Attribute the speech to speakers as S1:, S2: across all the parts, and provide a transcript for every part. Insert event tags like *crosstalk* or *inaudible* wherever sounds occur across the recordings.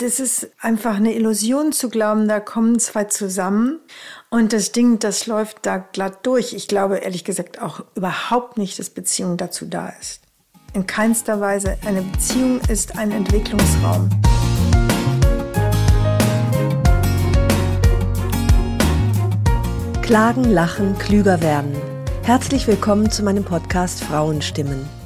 S1: Das ist einfach eine Illusion zu glauben, da kommen zwei zusammen und das Ding, das läuft da glatt durch. Ich glaube ehrlich gesagt auch überhaupt nicht, dass Beziehung dazu da ist. In keinster Weise. Eine Beziehung ist ein Entwicklungsraum.
S2: Klagen, lachen, klüger werden. Herzlich willkommen zu meinem Podcast Frauenstimmen.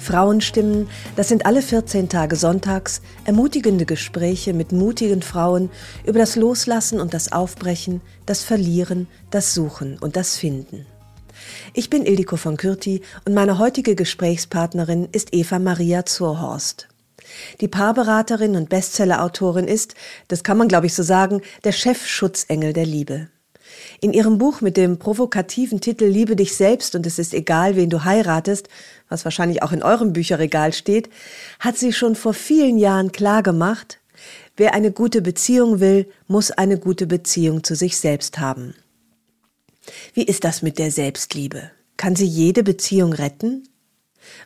S2: Frauenstimmen, das sind alle 14 Tage sonntags ermutigende Gespräche mit mutigen Frauen über das Loslassen und das Aufbrechen, das Verlieren, das Suchen und das Finden. Ich bin Ildiko von Kürti und meine heutige Gesprächspartnerin ist Eva Maria Zurhorst. Die Paarberaterin und Bestsellerautorin ist, das kann man glaube ich so sagen, der Chefschutzengel der Liebe. In ihrem Buch mit dem provokativen Titel Liebe dich selbst und es ist egal, wen du heiratest, was wahrscheinlich auch in eurem Bücherregal steht, hat sie schon vor vielen Jahren klargemacht, wer eine gute Beziehung will, muss eine gute Beziehung zu sich selbst haben. Wie ist das mit der Selbstliebe? Kann sie jede Beziehung retten?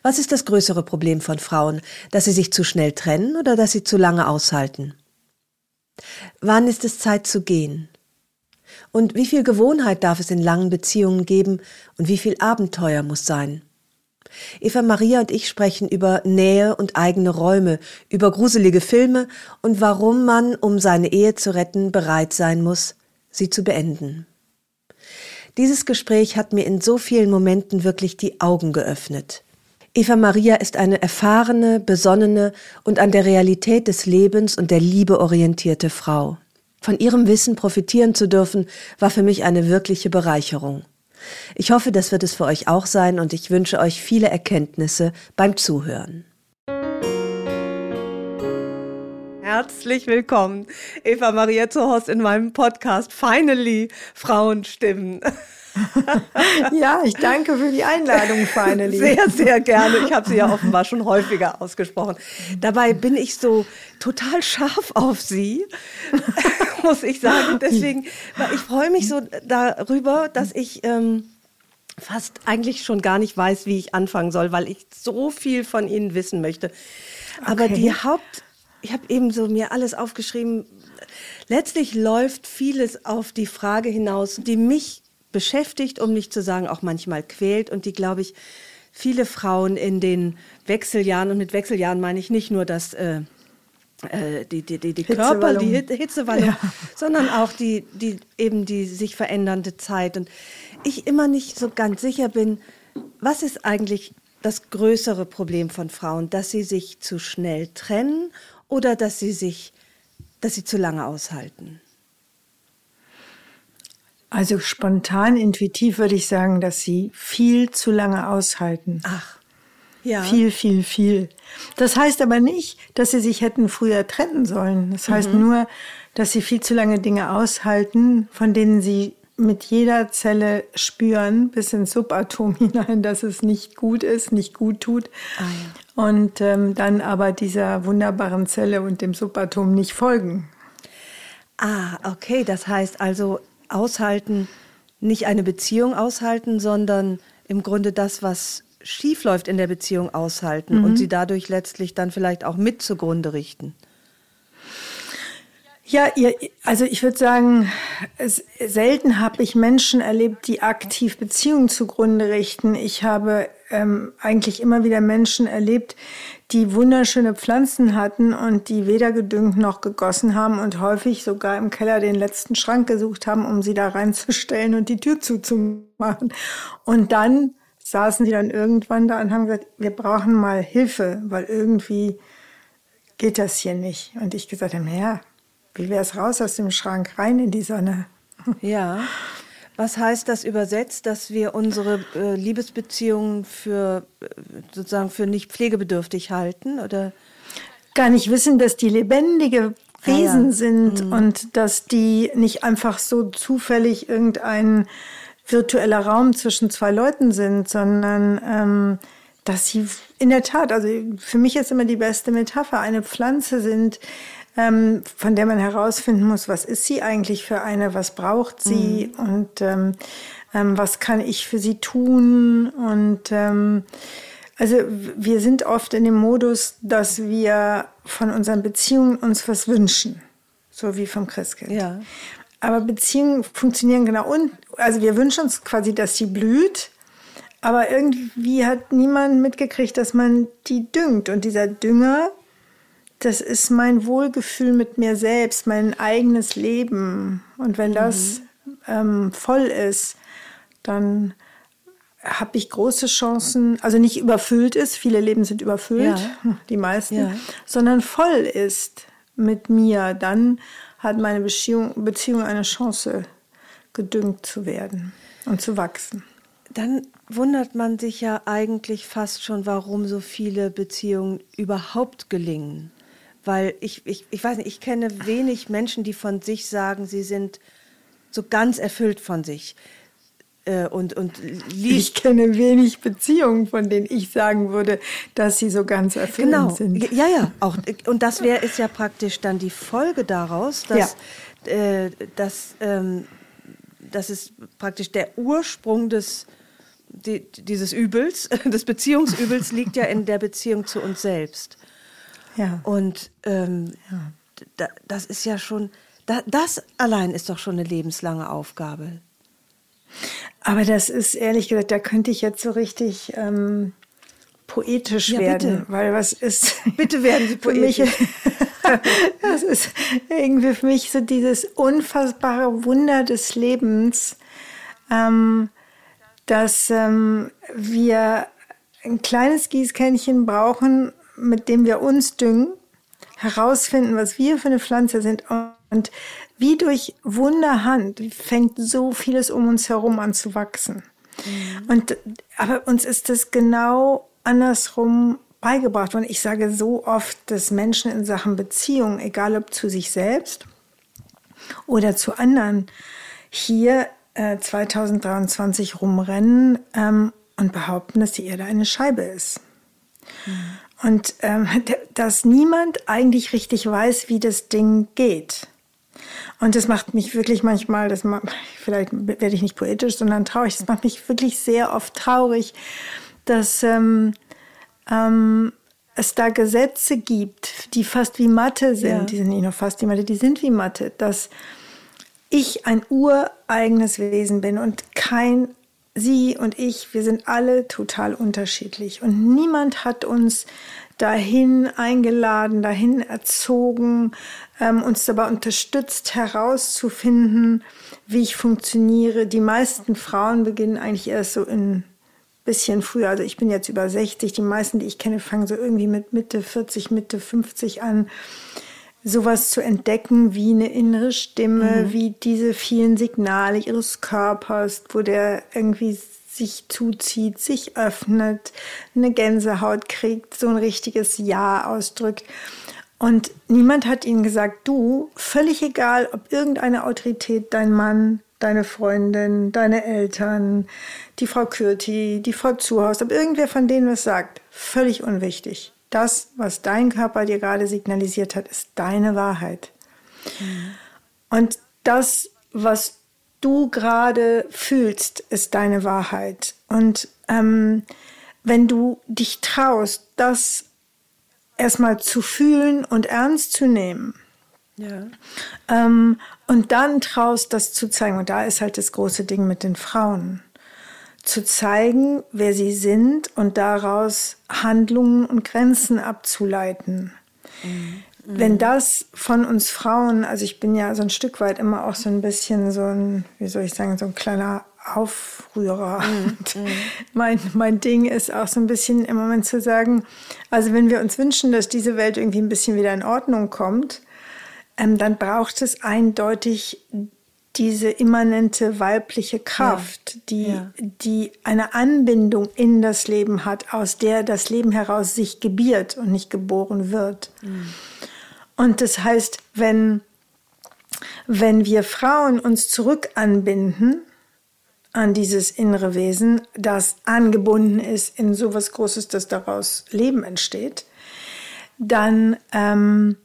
S2: Was ist das größere Problem von Frauen, dass sie sich zu schnell trennen oder dass sie zu lange aushalten? Wann ist es Zeit zu gehen? Und wie viel Gewohnheit darf es in langen Beziehungen geben und wie viel Abenteuer muss sein? Eva Maria und ich sprechen über Nähe und eigene Räume, über gruselige Filme und warum man, um seine Ehe zu retten, bereit sein muss, sie zu beenden. Dieses Gespräch hat mir in so vielen Momenten wirklich die Augen geöffnet. Eva Maria ist eine erfahrene, besonnene und an der Realität des Lebens und der Liebe orientierte Frau. Von ihrem Wissen profitieren zu dürfen, war für mich eine wirkliche Bereicherung. Ich hoffe, das wird es für euch auch sein und ich wünsche euch viele Erkenntnisse beim Zuhören. Herzlich willkommen, Eva Maria Zuhorst in meinem Podcast Finally Frauenstimmen.
S1: Ja, ich danke für die Einladung, finally.
S2: Sehr, sehr gerne. Ich habe sie ja offenbar schon häufiger ausgesprochen. Dabei bin ich so total scharf auf sie, *laughs* muss ich sagen. Deswegen, ich freue mich so darüber, dass ich ähm, fast eigentlich schon gar nicht weiß, wie ich anfangen soll, weil ich so viel von Ihnen wissen möchte. Aber okay. die Haupt, ich habe eben so mir alles aufgeschrieben. Letztlich läuft vieles auf die Frage hinaus, die mich beschäftigt, um nicht zu sagen auch manchmal quält und die, glaube ich, viele Frauen in den Wechseljahren, und mit Wechseljahren meine ich nicht nur das äh, äh, die, die, die, die Körper, die Hitzewallung, ja. sondern auch die, die, eben die sich verändernde Zeit. Und ich immer nicht so ganz sicher bin, was ist eigentlich das größere Problem von Frauen, dass sie sich zu schnell trennen oder dass sie sich, dass sie zu lange aushalten?
S1: Also spontan, intuitiv würde ich sagen, dass sie viel zu lange aushalten.
S2: Ach. Ja.
S1: Viel, viel, viel. Das heißt aber nicht, dass sie sich hätten früher trennen sollen. Das heißt mhm. nur, dass sie viel zu lange Dinge aushalten, von denen sie mit jeder Zelle spüren, bis ins Subatom *laughs* hinein, dass es nicht gut ist, nicht gut tut. Ah, ja. Und ähm, dann aber dieser wunderbaren Zelle und dem Subatom nicht folgen.
S2: Ah, okay. Das heißt also, aushalten, nicht eine Beziehung aushalten, sondern im Grunde das, was schief läuft in der Beziehung aushalten mhm. und sie dadurch letztlich dann vielleicht auch mit zugrunde richten.
S1: Ja, ihr, also ich würde sagen, es, selten habe ich Menschen erlebt, die aktiv Beziehungen zugrunde richten. Ich habe ähm, eigentlich immer wieder Menschen erlebt, die wunderschöne Pflanzen hatten und die weder gedüngt noch gegossen haben und häufig sogar im Keller den letzten Schrank gesucht haben, um sie da reinzustellen und die Tür zuzumachen. Und dann saßen sie dann irgendwann da und haben gesagt, wir brauchen mal Hilfe, weil irgendwie geht das hier nicht. Und ich gesagt habe, ja, wie wäre es raus aus dem Schrank rein in die Sonne?
S2: Ja. Was heißt das übersetzt, dass wir unsere äh, Liebesbeziehungen für äh, sozusagen für nicht pflegebedürftig halten oder
S1: gar nicht wissen, dass die lebendige Wesen ja, ja. sind mhm. und dass die nicht einfach so zufällig irgendein virtueller Raum zwischen zwei Leuten sind, sondern ähm, dass sie in der Tat, also für mich ist immer die beste Metapher, eine Pflanze sind, ähm, von der man herausfinden muss, was ist sie eigentlich für eine, was braucht sie mhm. und ähm, ähm, was kann ich für sie tun und ähm, also wir sind oft in dem Modus, dass wir von unseren Beziehungen uns was wünschen, so wie vom Christkind.
S2: Ja.
S1: Aber Beziehungen funktionieren genau und also wir wünschen uns quasi, dass sie blüht aber irgendwie hat niemand mitgekriegt, dass man die düngt. Und dieser Dünger, das ist mein Wohlgefühl mit mir selbst, mein eigenes Leben. Und wenn das mhm. ähm, voll ist, dann habe ich große Chancen, also nicht überfüllt ist, viele Leben sind überfüllt, ja. die meisten, ja. sondern voll ist mit mir, dann hat meine Beziehung, Beziehung eine Chance, gedüngt zu werden und zu wachsen
S2: dann wundert man sich ja eigentlich fast schon, warum so viele Beziehungen überhaupt gelingen. Weil ich, ich, ich weiß nicht, ich kenne wenig Menschen, die von sich sagen, sie sind so ganz erfüllt von sich. Äh, und, und
S1: ich kenne wenig Beziehungen, von denen ich sagen würde, dass sie so ganz erfüllt genau. sind.
S2: Ja, ja, auch. Und das wäre ist ja praktisch dann die Folge daraus, dass, ja. äh, dass, ähm, dass es praktisch der Ursprung des die, dieses Übels, *laughs* des Beziehungsübels liegt ja in der Beziehung zu uns selbst.
S1: Ja.
S2: Und ähm, ja. Da, das ist ja schon, da, das allein ist doch schon eine lebenslange Aufgabe.
S1: Aber das ist ehrlich gesagt, da könnte ich jetzt so richtig ähm, poetisch ja, werden, bitte. weil was ist? *laughs*
S2: Bitte werden Sie *laughs* poetisch. Mich, *laughs*
S1: das ist irgendwie für mich so dieses unfassbare Wunder des Lebens. Ähm, dass ähm, wir ein kleines Gießkännchen brauchen, mit dem wir uns düngen, herausfinden, was wir für eine Pflanze sind und wie durch Wunderhand fängt so vieles um uns herum an zu wachsen. Mhm. Und aber uns ist das genau andersrum beigebracht worden. Ich sage so oft, dass Menschen in Sachen Beziehung, egal ob zu sich selbst oder zu anderen, hier 2023 äh, rumrennen ähm, und behaupten, dass die Erde eine Scheibe ist. Mhm. Und ähm, dass niemand eigentlich richtig weiß, wie das Ding geht. Und das macht mich wirklich manchmal, das macht, vielleicht werde ich nicht poetisch, sondern traurig, das macht mich wirklich sehr oft traurig, dass ähm, ähm, es da Gesetze gibt, die fast wie Mathe sind. Ja. Die sind nicht nur fast wie Mathe, die sind wie Mathe. Dass ich ein ureigenes Wesen bin und kein Sie und ich, wir sind alle total unterschiedlich. Und niemand hat uns dahin eingeladen, dahin erzogen, ähm, uns dabei unterstützt, herauszufinden, wie ich funktioniere. Die meisten Frauen beginnen eigentlich erst so in bisschen früher. Also ich bin jetzt über 60. Die meisten, die ich kenne, fangen so irgendwie mit Mitte 40, Mitte 50 an sowas zu entdecken wie eine innere Stimme, mhm. wie diese vielen Signale ihres Körpers, wo der irgendwie sich zuzieht, sich öffnet, eine Gänsehaut kriegt, so ein richtiges Ja ausdrückt. Und niemand hat ihnen gesagt, du, völlig egal, ob irgendeine Autorität, dein Mann, deine Freundin, deine Eltern, die Frau Kürti, die Frau Zuhaus, ob irgendwer von denen was sagt, völlig unwichtig das, was dein Körper dir gerade signalisiert hat, ist deine Wahrheit. Und das, was du gerade fühlst, ist deine Wahrheit. Und ähm, wenn du dich traust, das erstmal zu fühlen und ernst zu nehmen,
S2: ja.
S1: ähm, und dann traust, das zu zeigen, und da ist halt das große Ding mit den Frauen zu zeigen, wer sie sind und daraus Handlungen und Grenzen abzuleiten. Mhm. Wenn das von uns Frauen, also ich bin ja so ein Stück weit immer auch so ein bisschen so ein, wie soll ich sagen, so ein kleiner Aufrührer. Mhm. *laughs* mhm. mein, mein Ding ist auch so ein bisschen im Moment zu sagen, also wenn wir uns wünschen, dass diese Welt irgendwie ein bisschen wieder in Ordnung kommt, ähm, dann braucht es eindeutig diese immanente weibliche Kraft, ja. die, ja. die eine Anbindung in das Leben hat, aus der das Leben heraus sich gebiert und nicht geboren wird. Mhm. Und das heißt, wenn, wenn wir Frauen uns zurück anbinden an dieses innere Wesen, das angebunden ist in so was Großes, dass daraus Leben entsteht, dann ähm,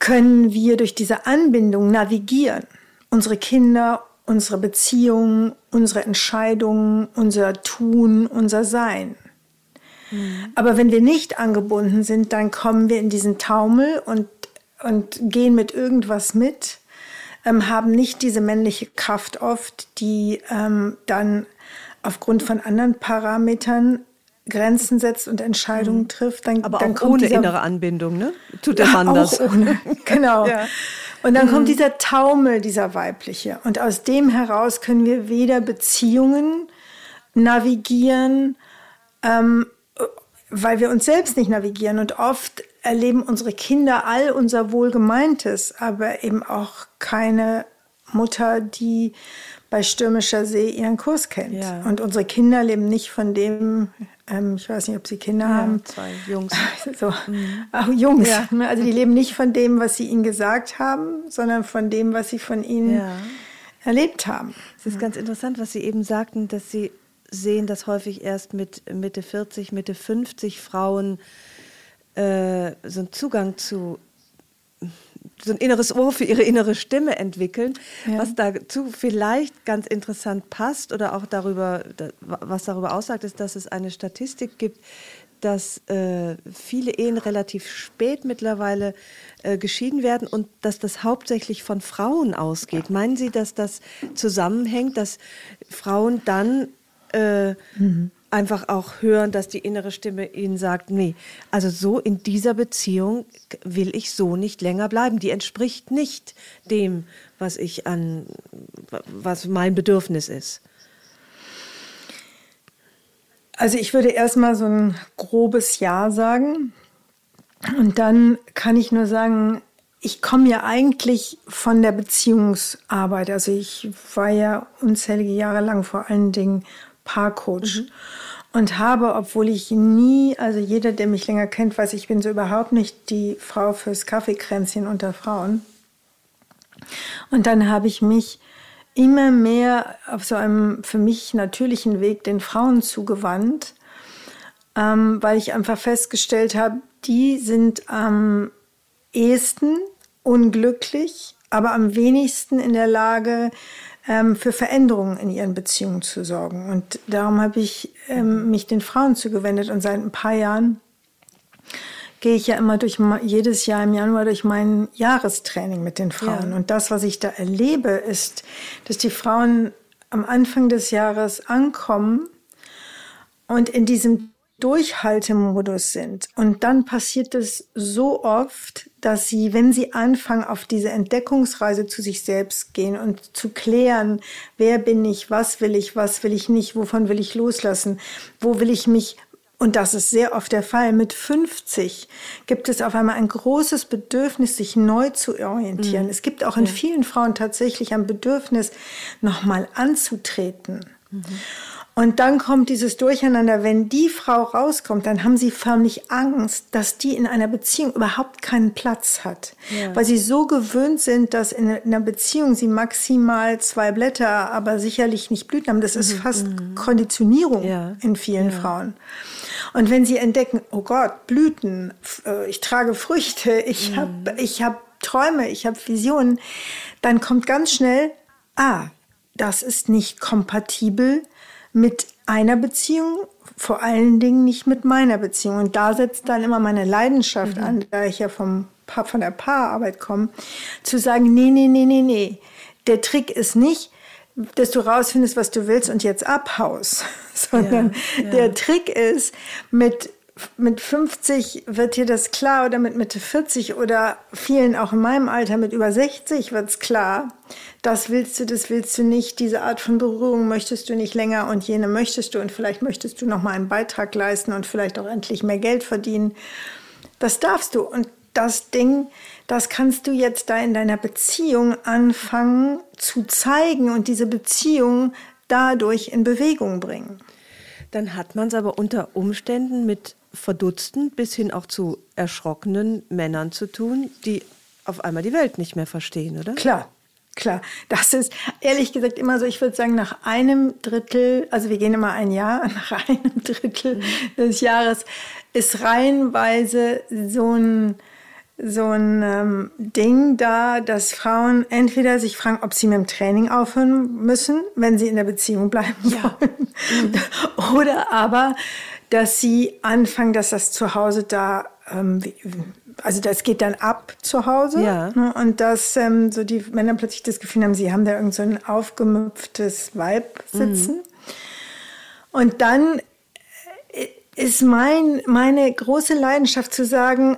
S1: können wir durch diese Anbindung navigieren. Unsere Kinder, unsere Beziehungen, unsere Entscheidungen, unser Tun, unser Sein. Mhm. Aber wenn wir nicht angebunden sind, dann kommen wir in diesen Taumel und, und gehen mit irgendwas mit, ähm, haben nicht diese männliche Kraft oft, die ähm, dann aufgrund von anderen Parametern Grenzen setzt und Entscheidungen mhm. trifft, dann,
S2: Aber
S1: dann
S2: auch kommt ohne dieser, innere Anbindung, ne? Tut der Mann das?
S1: Ohne, *laughs* genau. ja. Und dann mhm. kommt dieser Taumel, dieser weibliche. Und aus dem heraus können wir weder Beziehungen navigieren, ähm, weil wir uns selbst nicht navigieren. Und oft erleben unsere Kinder all unser Wohlgemeintes, aber eben auch keine Mutter, die bei stürmischer See ihren Kurs kennt. Ja. Und unsere Kinder leben nicht von dem, ähm, ich weiß nicht, ob sie Kinder ja, haben.
S2: Zwei Jungs. *laughs*
S1: so, mhm. Auch Jungs. Ja. Ne? Also die leben nicht von dem, was sie ihnen gesagt haben, sondern von dem, was sie von ihnen erlebt haben.
S2: Es ist ganz interessant, was Sie eben sagten, dass Sie sehen, dass häufig erst mit Mitte 40, Mitte 50 Frauen äh, so einen Zugang zu so ein inneres Ohr für ihre innere Stimme entwickeln, ja. was dazu vielleicht ganz interessant passt oder auch darüber, was darüber aussagt, ist, dass es eine Statistik gibt, dass äh, viele Ehen relativ spät mittlerweile äh, geschieden werden und dass das hauptsächlich von Frauen ausgeht. Meinen Sie, dass das zusammenhängt, dass Frauen dann äh, mhm einfach auch hören, dass die innere Stimme ihnen sagt, nee, also so in dieser Beziehung will ich so nicht länger bleiben. Die entspricht nicht dem, was ich an, was mein Bedürfnis ist.
S1: Also ich würde erstmal so ein grobes Ja sagen. Und dann kann ich nur sagen, ich komme ja eigentlich von der Beziehungsarbeit. Also ich war ja unzählige Jahre lang vor allen Dingen Paarcoach. Mhm. Und habe, obwohl ich nie, also jeder, der mich länger kennt, weiß, ich bin so überhaupt nicht die Frau fürs Kaffeekränzchen unter Frauen. Und dann habe ich mich immer mehr auf so einem für mich natürlichen Weg den Frauen zugewandt, ähm, weil ich einfach festgestellt habe, die sind am ehesten unglücklich, aber am wenigsten in der Lage, ähm, für Veränderungen in ihren Beziehungen zu sorgen. Und darum habe ich ähm, mich den Frauen zugewendet und seit ein paar Jahren gehe ich ja immer durch jedes Jahr im Januar durch mein Jahrestraining mit den Frauen. Ja. Und das, was ich da erlebe, ist, dass die Frauen am Anfang des Jahres ankommen und in diesem Durchhaltemodus sind. Und dann passiert es so oft, dass sie, wenn sie anfangen, auf diese Entdeckungsreise zu sich selbst gehen und zu klären, wer bin ich, was will ich, was will ich nicht, wovon will ich loslassen, wo will ich mich und das ist sehr oft der Fall. Mit 50 gibt es auf einmal ein großes Bedürfnis, sich neu zu orientieren. Mhm. Es gibt auch in vielen Frauen tatsächlich ein Bedürfnis, nochmal anzutreten. Mhm. Und dann kommt dieses Durcheinander, wenn die Frau rauskommt, dann haben sie förmlich Angst, dass die in einer Beziehung überhaupt keinen Platz hat. Ja. Weil sie so gewöhnt sind, dass in einer Beziehung sie maximal zwei Blätter, aber sicherlich nicht Blüten haben. Das ist mhm. fast mhm. Konditionierung ja. in vielen ja. Frauen. Und wenn sie entdecken, oh Gott, Blüten, äh, ich trage Früchte, ich mhm. habe ich hab Träume, ich habe Visionen, dann kommt ganz schnell, ah, das ist nicht kompatibel mit einer Beziehung, vor allen Dingen nicht mit meiner Beziehung. Und da setzt dann immer meine Leidenschaft mhm. an, da ich ja vom von der Paararbeit komme, zu sagen, nee, nee, nee, nee, nee. Der Trick ist nicht, dass du rausfindest, was du willst und jetzt abhaust, *laughs* sondern ja, ja. der Trick ist, mit mit 50 wird dir das klar oder mit Mitte 40 oder vielen auch in meinem Alter mit über 60 wird es klar. Das willst du, das willst du nicht. Diese Art von Berührung möchtest du nicht länger und jene möchtest du und vielleicht möchtest du noch mal einen Beitrag leisten und vielleicht auch endlich mehr Geld verdienen. Das darfst du und das Ding, das kannst du jetzt da in deiner Beziehung anfangen zu zeigen und diese Beziehung dadurch in Bewegung bringen.
S2: Dann hat man es aber unter Umständen mit verdutzten bis hin auch zu erschrockenen Männern zu tun, die auf einmal die Welt nicht mehr verstehen, oder?
S1: Klar, klar. Das ist ehrlich gesagt immer so, ich würde sagen, nach einem Drittel, also wir gehen immer ein Jahr, *laughs* nach einem Drittel mhm. des Jahres ist reihenweise so ein so ein ähm, Ding da, dass Frauen entweder sich fragen, ob sie mit dem Training aufhören müssen, wenn sie in der Beziehung bleiben ja. wollen, mhm. *laughs* oder aber, dass sie anfangen, dass das zu Hause da, ähm, also das geht dann ab zu Hause ja. ne, und dass ähm, so die Männer plötzlich das Gefühl haben, sie haben da irgend so ein aufgemüpftes Weib sitzen. Mhm. Und dann äh, ist mein, meine große Leidenschaft zu sagen,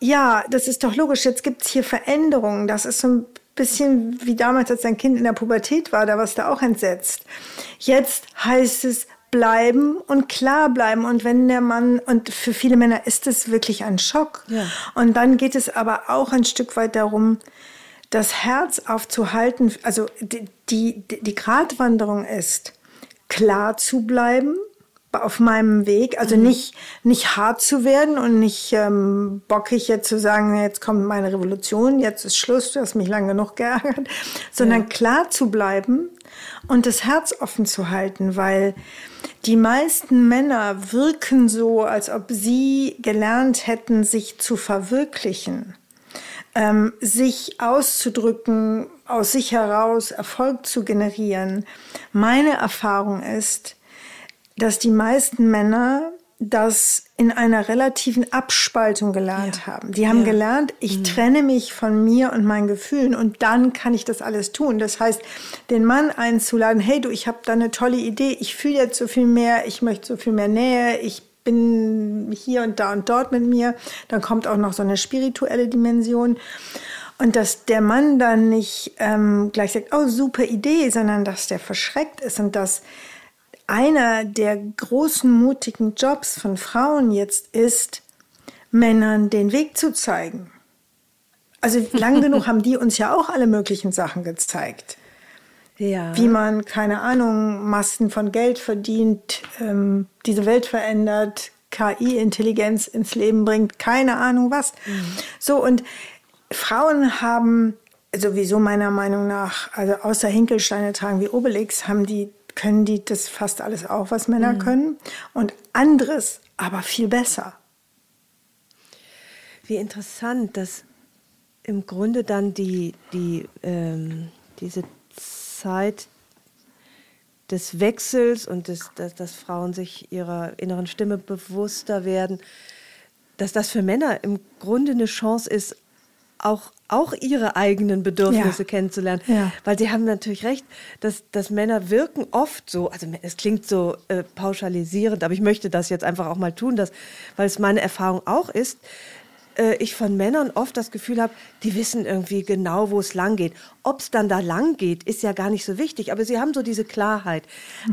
S1: ja, das ist doch logisch, jetzt gibt es hier Veränderungen. Das ist so ein bisschen wie damals, als ein Kind in der Pubertät war, da warst du auch entsetzt. Jetzt heißt es bleiben und klar bleiben. Und wenn der Mann, und für viele Männer ist es wirklich ein Schock. Ja. Und dann geht es aber auch ein Stück weit darum, das Herz aufzuhalten. Also die, die, die Gratwanderung ist, klar zu bleiben, auf meinem Weg. Also mhm. nicht, nicht hart zu werden und nicht ähm, bockig jetzt zu sagen, jetzt kommt meine Revolution, jetzt ist Schluss, du hast mich lange genug geärgert, sondern ja. klar zu bleiben und das Herz offen zu halten, weil die meisten Männer wirken so, als ob sie gelernt hätten, sich zu verwirklichen, ähm, sich auszudrücken, aus sich heraus Erfolg zu generieren. Meine Erfahrung ist, dass die meisten Männer das in einer relativen Abspaltung gelernt ja. haben. Die haben ja. gelernt, ich mhm. trenne mich von mir und meinen Gefühlen und dann kann ich das alles tun. Das heißt, den Mann einzuladen, hey du, ich habe da eine tolle Idee, ich fühle jetzt so viel mehr, ich möchte so viel mehr Nähe, ich bin hier und da und dort mit mir. Dann kommt auch noch so eine spirituelle Dimension. Und dass der Mann dann nicht ähm, gleich sagt, oh super Idee, sondern dass der verschreckt ist und dass einer der großen mutigen Jobs von Frauen jetzt ist, Männern den Weg zu zeigen. Also *laughs* lang genug haben die uns ja auch alle möglichen Sachen gezeigt. Ja. Wie man, keine Ahnung, Massen von Geld verdient, ähm, diese Welt verändert, KI-Intelligenz ins Leben bringt, keine Ahnung was. Mhm. So, und Frauen haben sowieso meiner Meinung nach, also außer Hinkelsteine tragen wie Obelix, haben die können die das fast alles auch, was Männer mhm. können. Und anderes, aber viel besser.
S2: Wie interessant, dass im Grunde dann die, die, ähm, diese Zeit des Wechsels und des, dass, dass Frauen sich ihrer inneren Stimme bewusster werden, dass das für Männer im Grunde eine Chance ist, auch, auch ihre eigenen Bedürfnisse ja. kennenzulernen. Ja. Weil Sie haben natürlich recht, dass, dass Männer wirken oft so, also es klingt so äh, pauschalisierend, aber ich möchte das jetzt einfach auch mal tun, dass, weil es meine Erfahrung auch ist, äh, ich von Männern oft das Gefühl habe, die wissen irgendwie genau, wo es lang geht. Ob es dann da lang geht, ist ja gar nicht so wichtig, aber sie haben so diese Klarheit.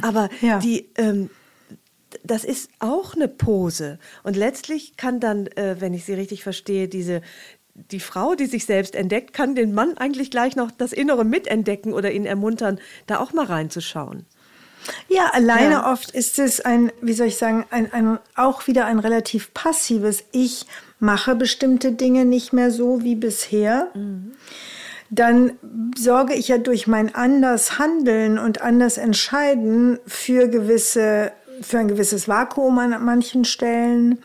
S2: Aber *laughs* ja. die... Ähm, das ist auch eine Pose. Und letztlich kann dann, äh, wenn ich sie richtig verstehe, diese, die Frau, die sich selbst entdeckt, kann den Mann eigentlich gleich noch das Innere mitentdecken oder ihn ermuntern, da auch mal reinzuschauen.
S1: Ja, alleine ja. oft ist es ein, wie soll ich sagen, ein, ein, auch wieder ein relativ passives. Ich mache bestimmte Dinge nicht mehr so wie bisher. Mhm. Dann sorge ich ja durch mein anders Handeln und anders Entscheiden für gewisse, für ein gewisses Vakuum an manchen Stellen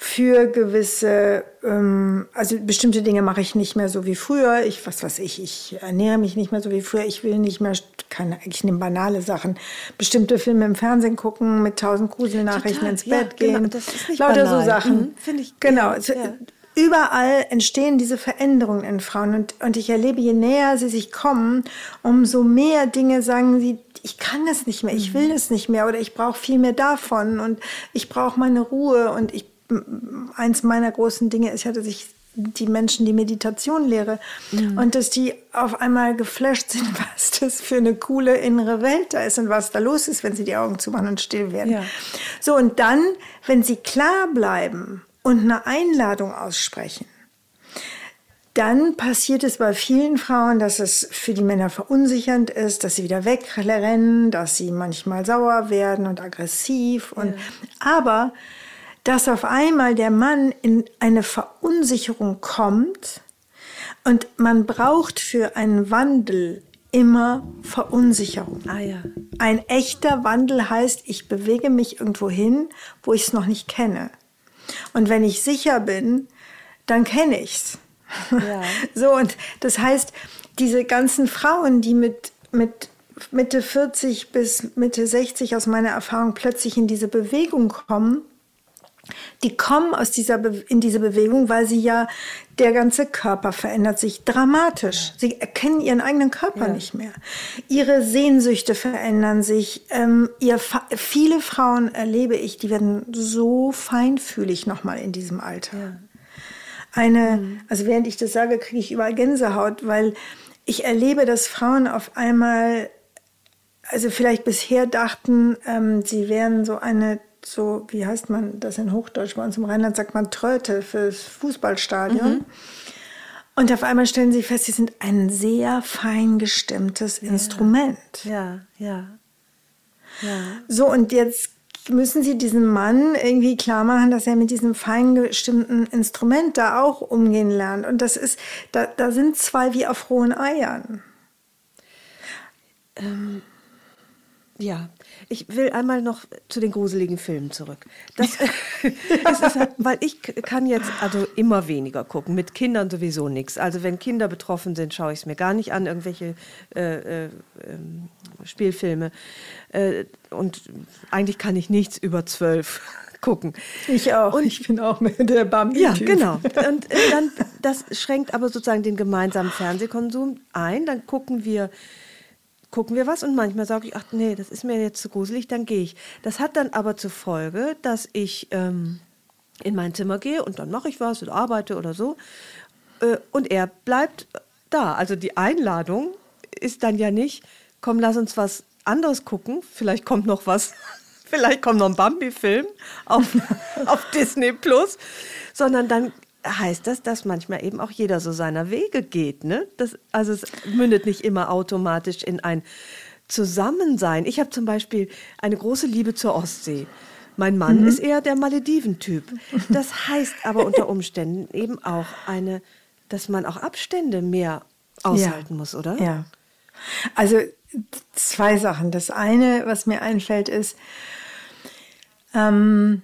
S1: für gewisse, ähm, also bestimmte Dinge mache ich nicht mehr so wie früher. Ich, was weiß ich, ich ernähre mich nicht mehr so wie früher. Ich will nicht mehr, keine, ich nehme banale Sachen, bestimmte Filme im Fernsehen gucken, mit tausend Gruselnachrichten Total, ins Bett ja, gehen. Genau, Lauter banal. so Sachen. Mhm, Finde ich. Genau. Ja, ja. Überall entstehen diese Veränderungen in Frauen und, und ich erlebe, je näher sie sich kommen, umso mehr Dinge sagen sie, ich kann das nicht mehr, ich will das nicht mehr oder ich brauche viel mehr davon und ich brauche meine Ruhe und ich eins meiner großen Dinge ist ja, dass ich die Menschen die Meditation lehre mhm. und dass die auf einmal geflasht sind, *laughs* was das für eine coole innere Welt da ist und was da los ist, wenn sie die Augen zumachen und still werden. Ja. So, und dann, wenn sie klar bleiben und eine Einladung aussprechen, dann passiert es bei vielen Frauen, dass es für die Männer verunsichernd ist, dass sie wieder wegrennen, dass sie manchmal sauer werden und aggressiv. Und, ja. Aber dass auf einmal der Mann in eine Verunsicherung kommt und man braucht für einen Wandel immer Verunsicherung.
S2: Ah, ja.
S1: Ein echter Wandel heißt, ich bewege mich irgendwo hin, wo ich es noch nicht kenne. Und wenn ich sicher bin, dann kenne ich's. Ja. *laughs* So, und das heißt, diese ganzen Frauen, die mit, mit Mitte 40 bis Mitte 60 aus meiner Erfahrung plötzlich in diese Bewegung kommen, die kommen aus dieser in diese Bewegung, weil sie ja der ganze Körper verändert sich dramatisch. Sie erkennen ihren eigenen Körper ja. nicht mehr. Ihre Sehnsüchte verändern sich. Ähm, ihr viele Frauen erlebe ich, die werden so feinfühlig nochmal in diesem Alter. Ja. Eine, mhm. also während ich das sage, kriege ich überall Gänsehaut, weil ich erlebe, dass Frauen auf einmal also vielleicht bisher dachten, ähm, sie wären so eine so, wie heißt man das in Hochdeutsch? Bei uns im Rheinland sagt man Tröte fürs Fußballstadion. Mhm. Und auf einmal stellen sie fest, sie sind ein sehr fein gestimmtes ja. Instrument.
S2: Ja, ja,
S1: ja. So, und jetzt müssen sie diesem Mann irgendwie klar machen, dass er mit diesem fein gestimmten Instrument da auch umgehen lernt. Und das ist, da, da sind zwei wie auf rohen Eiern.
S2: Ähm, ja, ich will einmal noch zu den gruseligen Filmen zurück. Das, *laughs* das ist halt, weil ich kann jetzt also immer weniger gucken, mit Kindern sowieso nichts. Also wenn Kinder betroffen sind, schaue ich es mir gar nicht an, irgendwelche äh, äh, ähm, Spielfilme. Äh, und eigentlich kann ich nichts über zwölf *laughs* gucken.
S1: Ich auch. Und ich bin auch mit der Bambi.
S2: Ja, genau. Und äh, dann, das schränkt aber sozusagen den gemeinsamen Fernsehkonsum ein. Dann gucken wir gucken wir was. Und manchmal sage ich, ach nee, das ist mir jetzt zu gruselig, dann gehe ich. Das hat dann aber zur Folge, dass ich ähm, in mein Zimmer gehe und dann mache ich was oder arbeite oder so. Äh, und er bleibt da. Also die Einladung ist dann ja nicht, komm, lass uns was anderes gucken, vielleicht kommt noch was, *laughs* vielleicht kommt noch ein Bambi-Film auf, *laughs* auf Disney Plus, sondern dann heißt das, dass manchmal eben auch jeder so seiner Wege geht. Ne? Das, also es mündet nicht immer automatisch in ein Zusammensein. Ich habe zum Beispiel eine große Liebe zur Ostsee. Mein Mann mhm. ist eher der Malediven-Typ. Das heißt aber unter Umständen *laughs* eben auch eine, dass man auch Abstände mehr aushalten
S1: ja.
S2: muss, oder?
S1: Ja. Also zwei Sachen. Das eine, was mir einfällt, ist, ähm,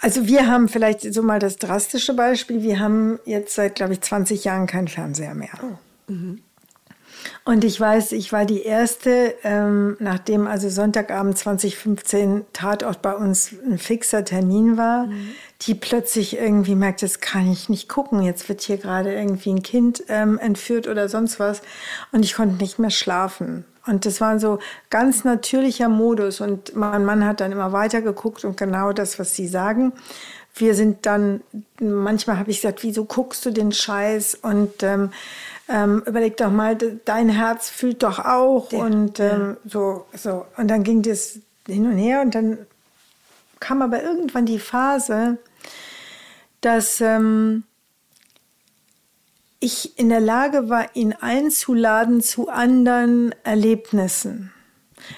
S1: also wir haben vielleicht so mal das drastische Beispiel. Wir haben jetzt seit, glaube ich, 20 Jahren keinen Fernseher mehr. Oh. Mhm. Und ich weiß, ich war die erste, ähm, nachdem also Sonntagabend 2015 Tatort bei uns ein fixer Termin war, mhm. die plötzlich irgendwie merkt, das kann ich nicht gucken. Jetzt wird hier gerade irgendwie ein Kind ähm, entführt oder sonst was. Und ich konnte nicht mehr schlafen. Und das war so ganz natürlicher Modus. Und mein Mann hat dann immer weiter geguckt und genau das, was Sie sagen. Wir sind dann, manchmal habe ich gesagt, wieso guckst du den Scheiß? Und ähm, ähm, überleg doch mal, dein Herz fühlt doch auch. Ja, und ähm, ja. so, so. Und dann ging das hin und her. Und dann kam aber irgendwann die Phase, dass ähm, ich in der Lage war, ihn einzuladen zu anderen Erlebnissen.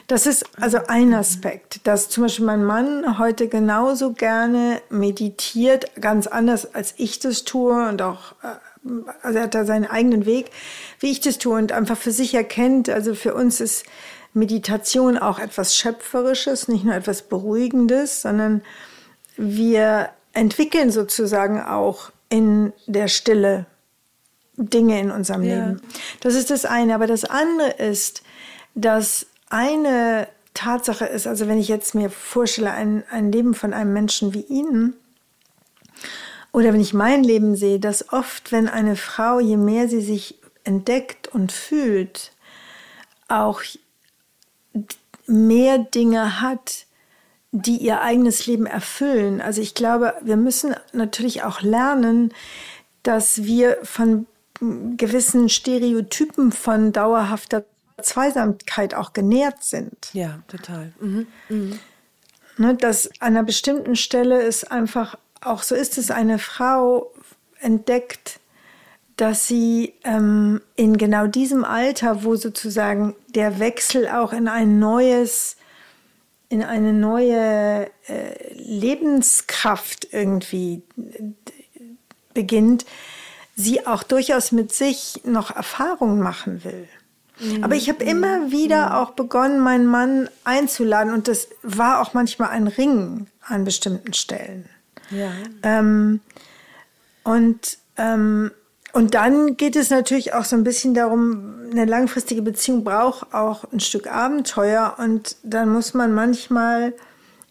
S1: Das ist also ein Aspekt, dass zum Beispiel mein Mann heute genauso gerne meditiert, ganz anders als ich das tue und auch, äh, also er hat da seinen eigenen Weg, wie ich das tue und einfach für sich erkennt, also für uns ist Meditation auch etwas Schöpferisches, nicht nur etwas Beruhigendes, sondern wir entwickeln sozusagen auch in der Stille Dinge in unserem ja. Leben. Das ist das eine. Aber das andere ist, dass eine Tatsache ist, also wenn ich jetzt mir vorstelle, ein, ein Leben von einem Menschen wie Ihnen, oder wenn ich mein Leben sehe, dass oft, wenn eine Frau, je mehr sie sich entdeckt und fühlt, auch mehr Dinge hat, die ihr eigenes Leben erfüllen. Also ich glaube, wir müssen natürlich auch lernen, dass wir von gewissen Stereotypen von dauerhafter Zweisamkeit auch genährt sind.
S2: Ja, total. Mhm. Mhm.
S1: Ne, dass an einer bestimmten Stelle ist einfach auch so ist es, eine Frau entdeckt dass sie ähm, in genau diesem Alter, wo sozusagen der Wechsel auch in ein neues, in eine neue äh, Lebenskraft irgendwie beginnt, sie auch durchaus mit sich noch Erfahrungen machen will. Mhm. Aber ich habe immer wieder mhm. auch begonnen, meinen Mann einzuladen und das war auch manchmal ein Ringen an bestimmten Stellen. Ja. Ähm, und, ähm, und dann geht es natürlich auch so ein bisschen darum, eine langfristige Beziehung braucht auch ein Stück Abenteuer und dann muss man manchmal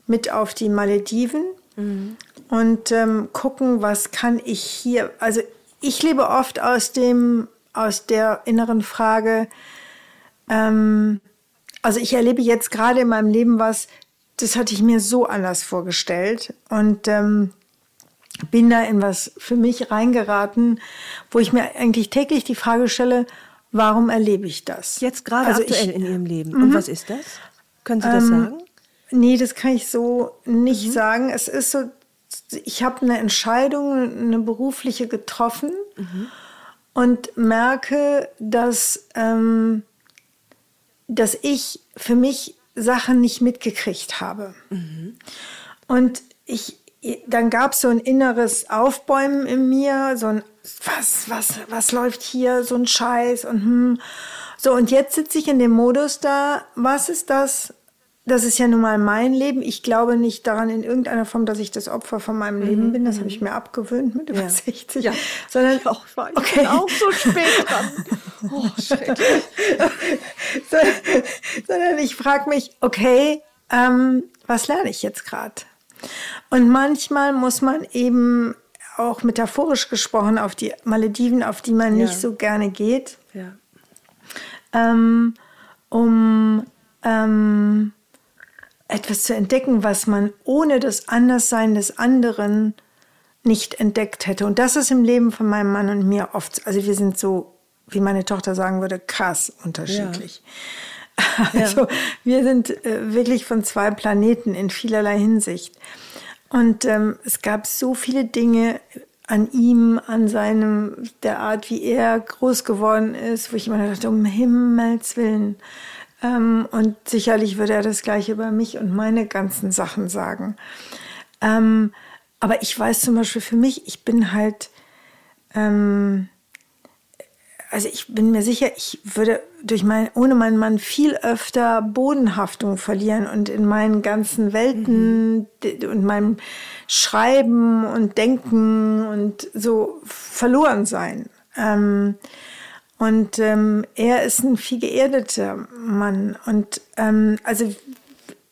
S1: mit auf die Malediven mhm. und ähm, gucken, was kann ich hier, also ich lebe oft aus dem, aus der inneren Frage, ähm, also ich erlebe jetzt gerade in meinem Leben was, das hatte ich mir so anders vorgestellt und ähm, bin da in was für mich reingeraten, wo ich mir eigentlich täglich die Frage stelle, warum erlebe ich das?
S2: Jetzt gerade also aktuell ich, in Ihrem Leben. Und mhm. was ist das? Können Sie das ähm, sagen?
S1: Nee, das kann ich so nicht mhm. sagen. Es ist so, ich habe eine Entscheidung, eine berufliche getroffen mhm. und merke, dass, ähm, dass ich für mich Sachen nicht mitgekriegt habe. Mhm. Und ich, dann gab es so ein inneres Aufbäumen in mir, so ein, was, was, was läuft hier, so ein Scheiß und hm. So, und jetzt sitze ich in dem Modus da, was ist das, das ist ja nun mal mein Leben. Ich glaube nicht daran in irgendeiner Form, dass ich das Opfer von meinem mhm. Leben bin. Das habe ich mhm. mir abgewöhnt mit über ja. 60. Ja.
S2: Sondern ich auch, ich okay. bin auch so spät dran.
S1: Oh, schrecklich. *laughs* sondern ich frage mich, okay, ähm, was lerne ich jetzt gerade? Und manchmal muss man eben auch metaphorisch gesprochen auf die Malediven, auf die man ja. nicht so gerne geht, ja. ähm, um ähm, etwas zu entdecken, was man ohne das Anderssein des anderen nicht entdeckt hätte. Und das ist im Leben von meinem Mann und mir oft, also wir sind so, wie meine Tochter sagen würde, krass unterschiedlich. Ja. *laughs* Also ja. wir sind äh, wirklich von zwei Planeten in vielerlei Hinsicht. Und ähm, es gab so viele Dinge an ihm, an seinem, der Art, wie er groß geworden ist, wo ich immer dachte, um Himmels Willen, ähm, und sicherlich würde er das Gleiche über mich und meine ganzen Sachen sagen. Ähm, aber ich weiß zum Beispiel für mich, ich bin halt, ähm, also ich bin mir sicher, ich würde durch mein, ohne meinen Mann viel öfter Bodenhaftung verlieren und in meinen ganzen Welten mhm. und meinem Schreiben und Denken und so verloren sein. Ähm, und ähm, er ist ein viel geerdeter Mann. Und ähm, also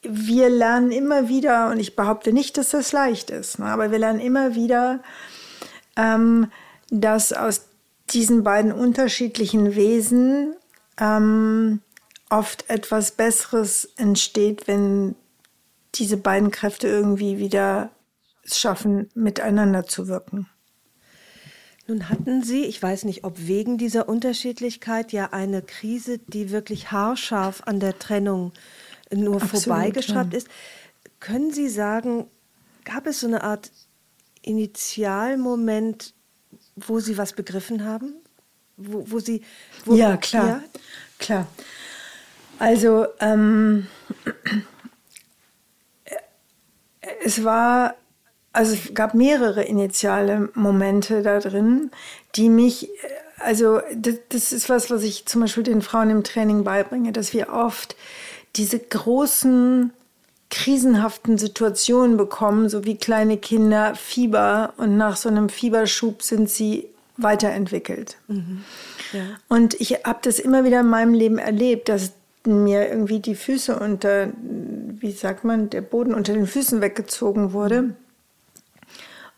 S1: wir lernen immer wieder, und ich behaupte nicht, dass das leicht ist, ne, aber wir lernen immer wieder, ähm, dass aus diesen beiden unterschiedlichen Wesen ähm, oft etwas Besseres entsteht, wenn diese beiden Kräfte irgendwie wieder es schaffen, miteinander zu wirken.
S2: Nun hatten Sie, ich weiß nicht, ob wegen dieser Unterschiedlichkeit, ja eine Krise, die wirklich haarscharf an der Trennung nur Absolut, vorbeigeschraubt ja. ist. Können Sie sagen, gab es so eine Art Initialmoment, wo Sie was begriffen haben? Wo, wo Sie. Wo,
S1: ja, klar. Ja? Klar. Also, ähm, es war also es gab mehrere initiale Momente da drin, die mich, also das, das, ist was, was ich zum Beispiel den Frauen im Training beibringe, dass wir oft diese großen krisenhaften Situationen bekommen, so wie kleine Kinder Fieber und nach so einem Fieberschub sind sie weiterentwickelt. Mhm. Ja. Und ich habe das immer wieder in meinem Leben erlebt, dass mir irgendwie die Füße unter, wie sagt man, der Boden unter den Füßen weggezogen wurde.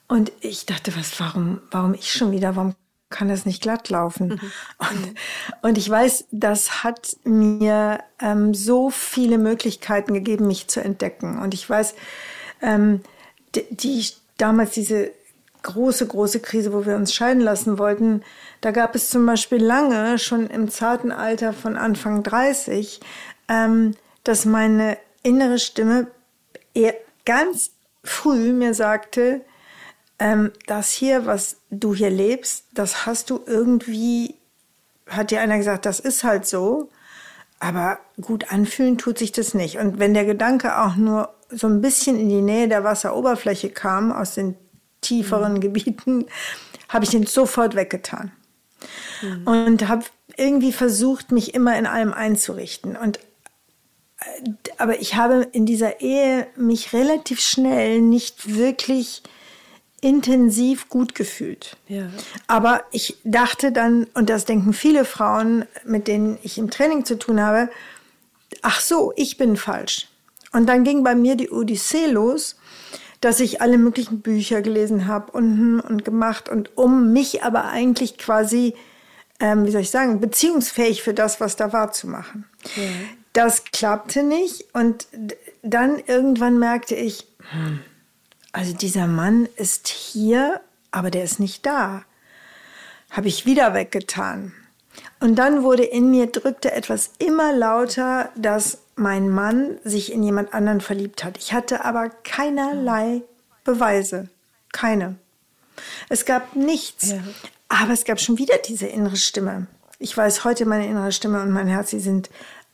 S1: Und ich dachte, was, warum, warum ich schon wieder, warum kann das nicht glatt laufen? Mhm. Und, und ich weiß, das hat mir ähm, so viele Möglichkeiten gegeben, mich zu entdecken. Und ich weiß, ähm, die, die damals diese große, große Krise, wo wir uns scheiden lassen wollten, da gab es zum Beispiel lange, schon im zarten Alter von Anfang 30, ähm, dass meine innere Stimme eher ganz früh mir sagte, ähm, das hier, was du hier lebst, das hast du irgendwie, hat dir einer gesagt, das ist halt so. Aber gut anfühlen tut sich das nicht. Und wenn der Gedanke auch nur so ein bisschen in die Nähe der Wasseroberfläche kam, aus den tieferen mhm. Gebieten, habe ich den sofort weggetan. Mhm. Und habe irgendwie versucht, mich immer in allem einzurichten. Und äh, aber ich habe in dieser Ehe mich relativ schnell nicht wirklich intensiv gut gefühlt. Ja. Aber ich dachte dann, und das denken viele Frauen, mit denen ich im Training zu tun habe, ach so, ich bin falsch. Und dann ging bei mir die Odyssee los, dass ich alle möglichen Bücher gelesen habe und, und gemacht und um mich aber eigentlich quasi, ähm, wie soll ich sagen, beziehungsfähig für das, was da war, zu machen. Ja. Das klappte nicht und dann irgendwann merkte ich, hm, also dieser Mann ist hier, aber der ist nicht da. Habe ich wieder weggetan. Und dann wurde in mir, drückte etwas immer lauter, dass mein Mann sich in jemand anderen verliebt hat. Ich hatte aber keinerlei Beweise. Keine. Es gab nichts. Ja. Aber es gab schon wieder diese innere Stimme. Ich weiß heute, meine innere Stimme und mein Herz, sie sind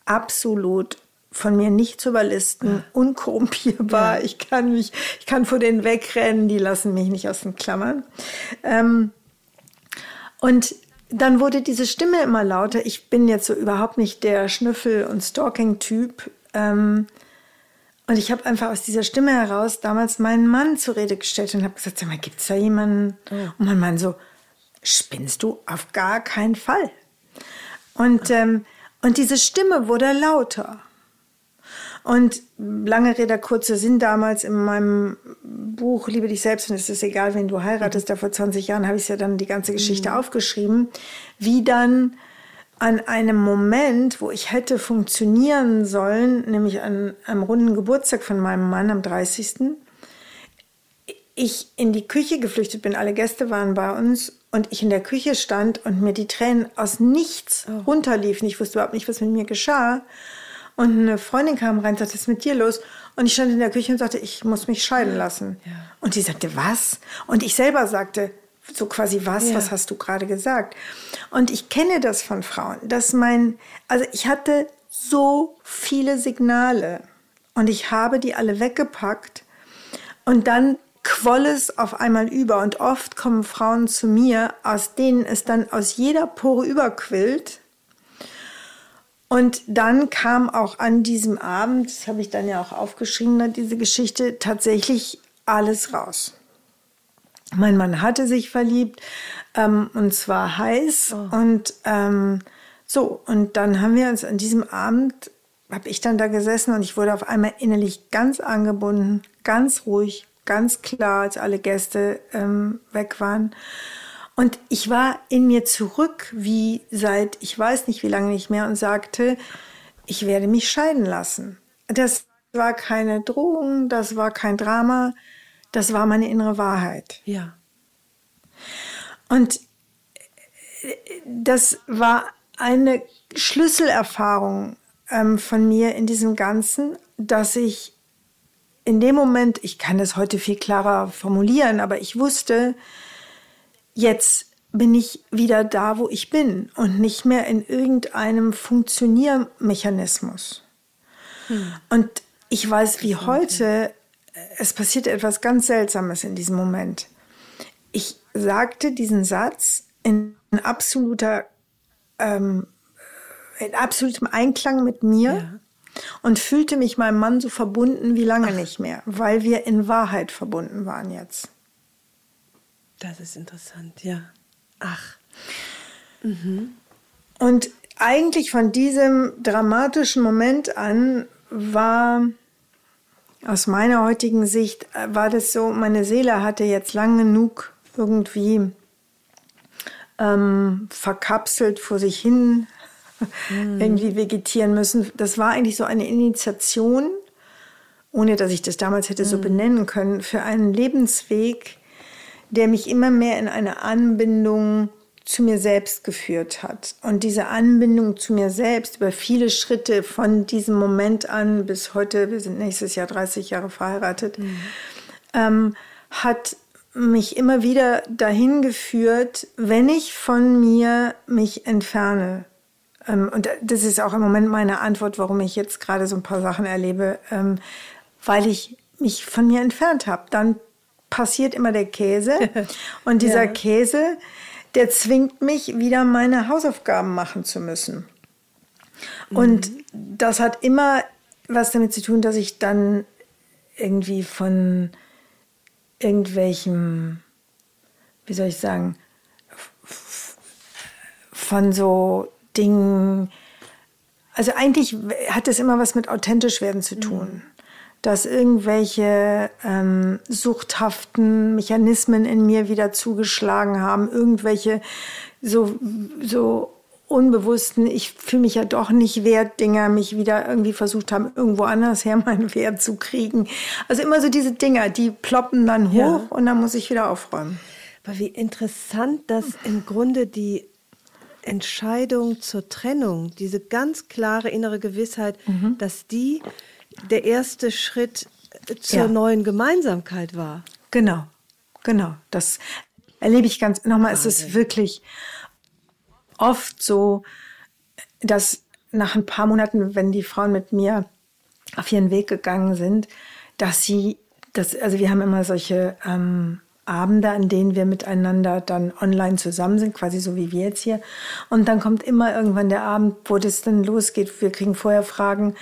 S1: absolut von mir nicht zu überlisten, unkorrumpierbar. Ja. Ich kann mich, ich kann vor denen wegrennen, die lassen mich nicht aus den Klammern. Ähm, und dann wurde diese Stimme immer lauter. Ich bin jetzt so überhaupt nicht der Schnüffel- und Stalking-Typ. Ähm, und ich habe einfach aus dieser Stimme heraus damals meinen Mann zur Rede gestellt und habe gesagt, sag mal, gibt es da jemanden? Oh. Und mein Mann so, spinnst du? Auf gar keinen Fall. Und, ähm, und diese Stimme wurde lauter. Und lange Rede, kurzer Sinn, damals in meinem Buch Liebe dich selbst und es ist egal, wen du heiratest, da vor 20 Jahren habe ich ja dann die ganze Geschichte mhm. aufgeschrieben, wie dann an einem Moment, wo ich hätte funktionieren sollen, nämlich an einem runden Geburtstag von meinem Mann am 30. Ich in die Küche geflüchtet bin, alle Gäste waren bei uns und ich in der Küche stand und mir die Tränen aus nichts oh. runterliefen. Ich wusste überhaupt nicht, was mit mir geschah. Und eine Freundin kam rein und sagte, was ist mit dir los? Und ich stand in der Küche und sagte, ich muss mich scheiden lassen. Ja. Und die sagte, was? Und ich selber sagte, so quasi was, ja. was hast du gerade gesagt? Und ich kenne das von Frauen, dass mein, also ich hatte so viele Signale und ich habe die alle weggepackt und dann quoll es auf einmal über und oft kommen Frauen zu mir, aus denen es dann aus jeder Pore überquillt und dann kam auch an diesem Abend, das habe ich dann ja auch aufgeschrieben, diese Geschichte, tatsächlich alles raus. Mein Mann hatte sich verliebt ähm, und zwar heiß. Oh. Und ähm, so, und dann haben wir uns an diesem Abend, habe ich dann da gesessen und ich wurde auf einmal innerlich ganz angebunden, ganz ruhig, ganz klar, als alle Gäste ähm, weg waren. Und ich war in mir zurück, wie seit ich weiß nicht wie lange nicht mehr, und sagte, ich werde mich scheiden lassen. Das war keine Drohung, das war kein Drama, das war meine innere Wahrheit.
S2: Ja.
S1: Und das war eine Schlüsselerfahrung ähm, von mir in diesem Ganzen, dass ich in dem Moment, ich kann das heute viel klarer formulieren, aber ich wusste, jetzt bin ich wieder da, wo ich bin und nicht mehr in irgendeinem Funktioniermechanismus. Hm. Und ich weiß wie heute, es passiert etwas ganz Seltsames in diesem Moment. Ich sagte diesen Satz in absoluter, ähm, in absolutem Einklang mit mir ja. und fühlte mich meinem Mann so verbunden wie lange Ach. nicht mehr, weil wir in Wahrheit verbunden waren jetzt.
S2: Das ist interessant, ja. Ach.
S1: Mhm. Und eigentlich von diesem dramatischen Moment an war aus meiner heutigen Sicht war das so, meine Seele hatte jetzt lang genug irgendwie ähm, verkapselt vor sich hin mhm. irgendwie vegetieren müssen. Das war eigentlich so eine Initiation, ohne dass ich das damals hätte so mhm. benennen können, für einen Lebensweg, der mich immer mehr in eine Anbindung zu mir selbst geführt hat. Und diese Anbindung zu mir selbst über viele Schritte von diesem Moment an bis heute, wir sind nächstes Jahr 30 Jahre verheiratet, mhm. ähm, hat mich immer wieder dahin geführt, wenn ich von mir mich entferne. Ähm, und das ist auch im Moment meine Antwort, warum ich jetzt gerade so ein paar Sachen erlebe, ähm, weil ich mich von mir entfernt habe. Dann passiert immer der Käse *laughs* und dieser ja. Käse, der zwingt mich wieder meine Hausaufgaben machen zu müssen. Und mhm. das hat immer was damit zu tun, dass ich dann irgendwie von irgendwelchen, wie soll ich sagen, von so Dingen, also eigentlich hat es immer was mit authentisch werden zu tun. Mhm. Dass irgendwelche ähm, suchthaften Mechanismen in mir wieder zugeschlagen haben, irgendwelche so, so unbewussten, ich fühle mich ja doch nicht wert, Dinger mich wieder irgendwie versucht haben, irgendwo anders her meinen *laughs* Wert zu kriegen. Also immer so diese Dinger, die ploppen dann hoch ja. und dann muss ich wieder aufräumen.
S2: Aber wie interessant, dass im Grunde die Entscheidung zur Trennung, diese ganz klare innere Gewissheit, mhm. dass die der erste Schritt zur ja. neuen Gemeinsamkeit war.
S1: Genau, genau. Das erlebe ich ganz, nochmal, es ist wirklich, oft so, dass nach ein paar Monaten, wenn die Frauen mit mir auf ihren Weg gegangen sind, dass sie, das, also wir haben immer solche ähm, Abende, an denen wir miteinander dann online zusammen sind, quasi so wie wir jetzt hier. Und dann kommt immer irgendwann der Abend, wo das dann losgeht. Wir kriegen vorher Fragen.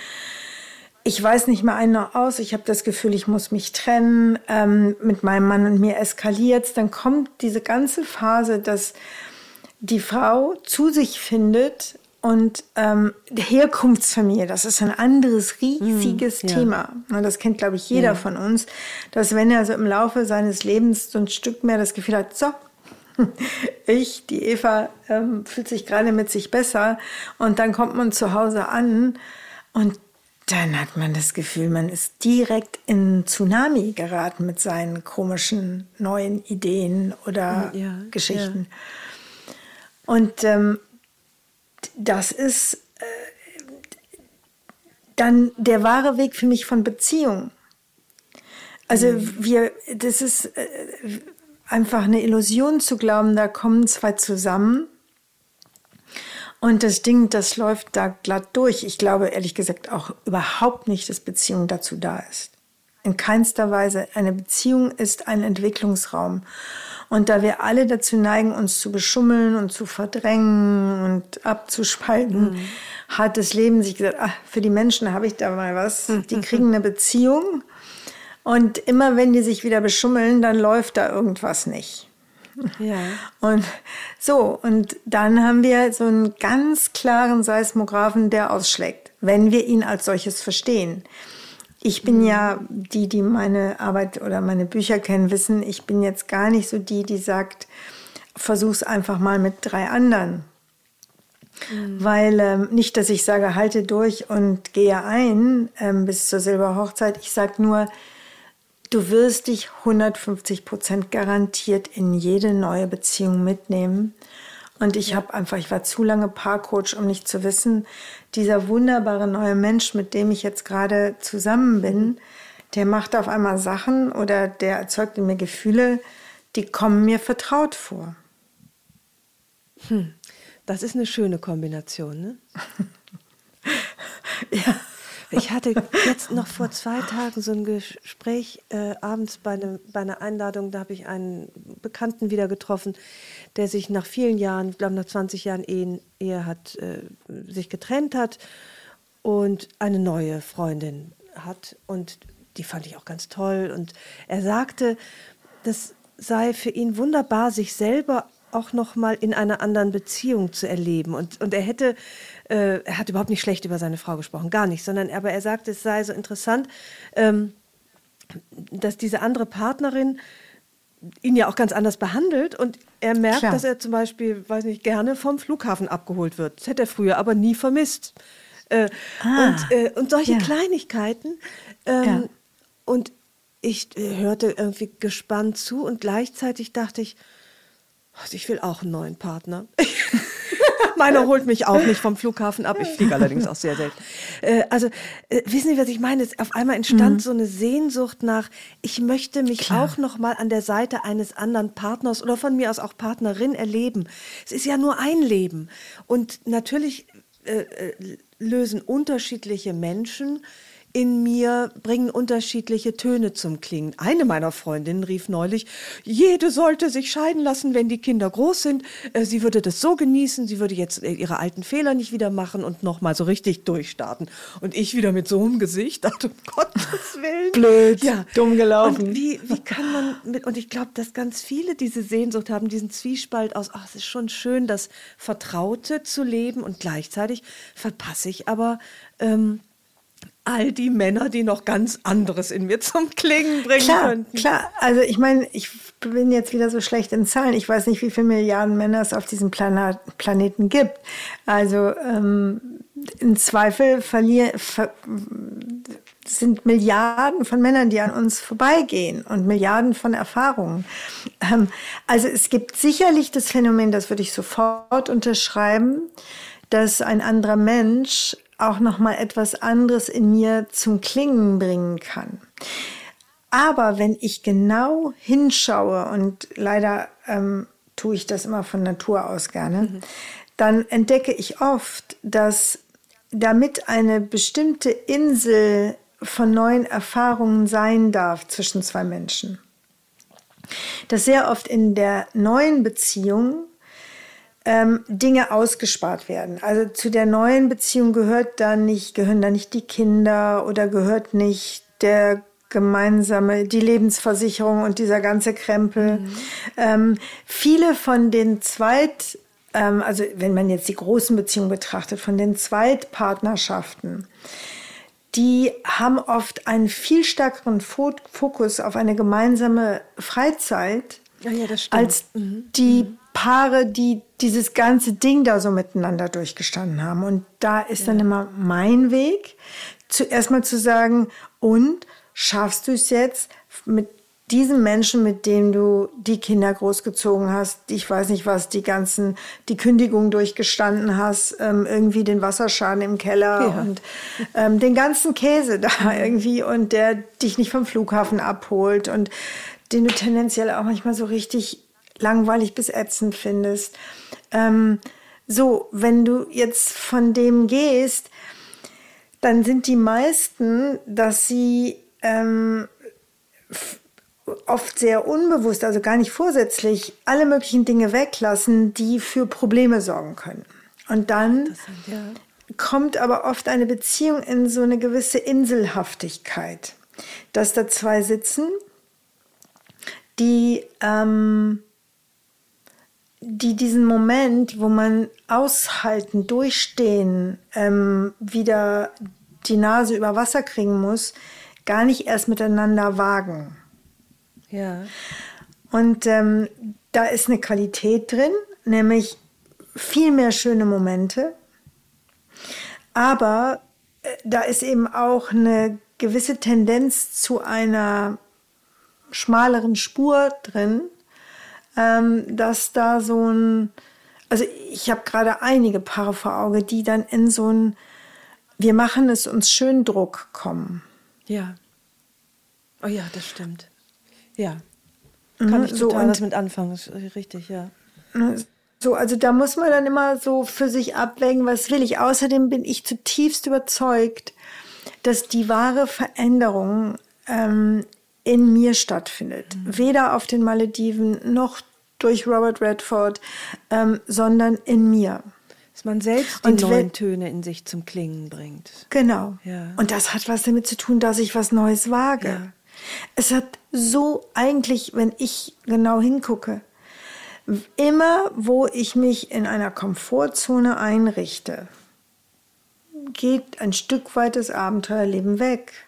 S1: Ich weiß nicht mehr ein noch aus. Ich habe das Gefühl, ich muss mich trennen. Ähm, mit meinem Mann und mir eskaliert Dann kommt diese ganze Phase, dass die Frau zu sich findet und ähm, Herkunftsfamilie, das ist ein anderes riesiges hm, ja. Thema. Das kennt, glaube ich, jeder ja. von uns, dass wenn er so im Laufe seines Lebens so ein Stück mehr das Gefühl hat, so, *laughs* ich, die Eva, ähm, fühlt sich gerade mit sich besser und dann kommt man zu Hause an und dann hat man das Gefühl, man ist direkt in Tsunami geraten mit seinen komischen neuen Ideen oder ja, Geschichten. Ja. Und ähm, das ist äh, dann der wahre Weg für mich von Beziehung. Also mhm. wir, das ist äh, einfach eine Illusion zu glauben, da kommen zwei zusammen und das Ding, das läuft da glatt durch. Ich glaube ehrlich gesagt auch überhaupt nicht, dass Beziehung dazu da ist. In keinster Weise. Eine Beziehung ist ein Entwicklungsraum. Und da wir alle dazu neigen, uns zu beschummeln und zu verdrängen und abzuspalten, mhm. hat das Leben sich gesagt, ach, für die Menschen habe ich da mal was. Die *laughs* kriegen eine Beziehung. Und immer wenn die sich wieder beschummeln, dann läuft da irgendwas nicht. Ja. Und so, und dann haben wir so einen ganz klaren Seismographen, der ausschlägt, wenn wir ihn als solches verstehen. Ich bin ja, die, die meine Arbeit oder meine Bücher kennen, wissen, ich bin jetzt gar nicht so die, die sagt, versuch's einfach mal mit drei anderen. Mhm. Weil ähm, nicht, dass ich sage, halte durch und gehe ein ähm, bis zur Silberhochzeit. Ich sage nur, du wirst dich 150 Prozent garantiert in jede neue Beziehung mitnehmen. Und ich habe einfach, ich war zu lange Paarcoach, um nicht zu wissen, dieser wunderbare neue Mensch, mit dem ich jetzt gerade zusammen bin, der macht auf einmal Sachen oder der erzeugt in mir Gefühle, die kommen mir vertraut vor.
S2: Hm, das ist eine schöne Kombination, ne? *laughs* *laughs*
S1: ja.
S2: Ich hatte jetzt noch vor zwei Tagen so ein Gespräch äh, abends bei, ne, bei einer Einladung, da habe ich einen Bekannten wieder getroffen, der sich nach vielen Jahren, ich glaube nach 20 Jahren Ehen, Ehe hat, äh, sich getrennt hat und eine neue Freundin hat. Und die fand ich auch ganz toll. Und er sagte, das sei für ihn wunderbar, sich selber auch noch mal in einer anderen Beziehung zu erleben. Und, und er hätte, äh, er hat überhaupt nicht schlecht über seine Frau gesprochen, gar nicht, sondern aber er sagte, es sei so interessant, ähm, dass diese andere Partnerin ihn ja auch ganz anders behandelt und er merkt, Klar. dass er zum Beispiel, weiß nicht, gerne vom Flughafen abgeholt wird. Das hätte er früher aber nie vermisst. Äh, ah, und, äh, und solche ja. Kleinigkeiten. Ähm, ja. Und ich äh, hörte irgendwie gespannt zu und gleichzeitig dachte ich, ich will auch einen neuen Partner. *laughs* Meiner holt mich auch nicht vom Flughafen ab. Ich fliege *laughs* allerdings auch sehr selten. Äh, also, äh, wissen Sie, was ich meine? Auf einmal entstand mhm. so eine Sehnsucht nach, ich möchte mich Klar. auch noch mal an der Seite eines anderen Partners oder von mir aus auch Partnerin erleben. Es ist ja nur ein Leben. Und natürlich äh, äh lösen unterschiedliche Menschen in mir bringen unterschiedliche Töne zum Klingen. Eine meiner Freundinnen rief neulich, jede sollte sich scheiden lassen, wenn die Kinder groß sind. Äh, sie würde das so genießen, sie würde jetzt äh, ihre alten Fehler nicht wieder machen und nochmal so richtig durchstarten. Und ich wieder mit so einem Gesicht *laughs* dachte, um Gottes Willen.
S1: Blöd, ja. dumm gelaufen.
S2: Und wie, wie kann man mit, und ich glaube, dass ganz viele diese Sehnsucht haben, diesen Zwiespalt aus, ach, es ist schon schön, das Vertraute zu leben und gleichzeitig verpasse ich aber, ähm, all die Männer, die noch ganz anderes in mir zum Klingen bringen
S1: klar,
S2: könnten.
S1: Klar, also ich meine, ich bin jetzt wieder so schlecht in Zahlen. Ich weiß nicht, wie viele Milliarden Männer es auf diesem Planet, Planeten gibt. Also ähm, im Zweifel verlieren, ver, sind Milliarden von Männern, die an uns vorbeigehen und Milliarden von Erfahrungen. Ähm, also es gibt sicherlich das Phänomen, das würde ich sofort unterschreiben, dass ein anderer Mensch auch noch mal etwas anderes in mir zum Klingen bringen kann. Aber wenn ich genau hinschaue und leider ähm, tue ich das immer von Natur aus gerne, mhm. dann entdecke ich oft, dass damit eine bestimmte Insel von neuen Erfahrungen sein darf zwischen zwei Menschen, dass sehr oft in der neuen Beziehung ähm, Dinge ausgespart werden. Also zu der neuen Beziehung gehört da nicht, gehören da nicht die Kinder oder gehört nicht der gemeinsame, die Lebensversicherung und dieser ganze Krempel. Mhm. Ähm, viele von den Zweit, ähm, also wenn man jetzt die großen Beziehungen betrachtet, von den Zweitpartnerschaften, die haben oft einen viel stärkeren Fokus auf eine gemeinsame Freizeit
S2: ja, ja,
S1: als mhm. die mhm. Paare, die dieses ganze Ding da so miteinander durchgestanden haben. Und da ist dann immer mein Weg, zuerst mal zu sagen, und schaffst du es jetzt mit diesem Menschen, mit dem du die Kinder großgezogen hast, ich weiß nicht was, die ganzen, die Kündigung durchgestanden hast, ähm, irgendwie den Wasserschaden im Keller ja. und ähm, den ganzen Käse *laughs* da irgendwie und der dich nicht vom Flughafen abholt und den du tendenziell auch manchmal so richtig langweilig bis ätzend findest. Ähm, so, wenn du jetzt von dem gehst, dann sind die meisten, dass sie ähm, oft sehr unbewusst, also gar nicht vorsätzlich, alle möglichen Dinge weglassen, die für Probleme sorgen können. Und dann ja. kommt aber oft eine Beziehung in so eine gewisse Inselhaftigkeit, dass da zwei sitzen, die ähm, die diesen Moment, wo man aushalten, durchstehen, ähm, wieder die Nase über Wasser kriegen muss, gar nicht erst miteinander wagen.
S2: Ja.
S1: Und ähm, da ist eine Qualität drin, nämlich viel mehr schöne Momente. Aber äh, da ist eben auch eine gewisse Tendenz zu einer schmaleren Spur drin, ähm, dass da so ein, also ich habe gerade einige Paare vor Auge, die dann in so ein, wir machen es uns schön Druck kommen.
S2: Ja. Oh ja, das stimmt. Ja. Kann mhm, ich total so, was mit anfangen, richtig, ja.
S1: Ne, so, also da muss man dann immer so für sich abwägen, was will ich. Außerdem bin ich zutiefst überzeugt, dass die wahre Veränderung ähm, in mir stattfindet. Mhm. Weder auf den Malediven noch durch Robert Redford, ähm, sondern in mir.
S2: Dass man selbst die und neuen Töne in sich zum Klingen bringt.
S1: Genau.
S2: Ja.
S1: Und das hat was damit zu tun, dass ich was Neues wage. Ja. Es hat so eigentlich, wenn ich genau hingucke, immer wo ich mich in einer Komfortzone einrichte, geht ein Stück weit das Abenteuerleben weg.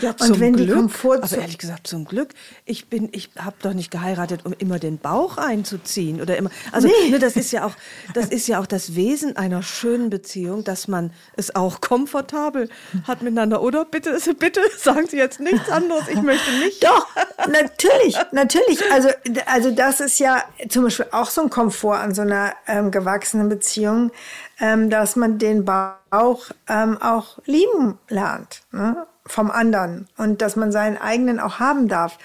S2: Ja, und wenn Glück, die Komfort aber ehrlich gesagt zum Glück, ich bin, ich habe doch nicht geheiratet, um immer den Bauch einzuziehen oder immer. Also nee. ne, das ist ja auch, das ist ja auch das Wesen einer schönen Beziehung, dass man es auch komfortabel hat miteinander. Oder bitte, *laughs* bitte sagen Sie jetzt nichts anderes. Ich möchte nicht.
S1: Doch, natürlich, natürlich. Also, also das ist ja zum Beispiel auch so ein Komfort an so einer ähm, gewachsenen Beziehung, ähm, dass man den Bauch ähm, auch lieben lernt. Ne? Vom anderen und dass man seinen eigenen auch haben darf.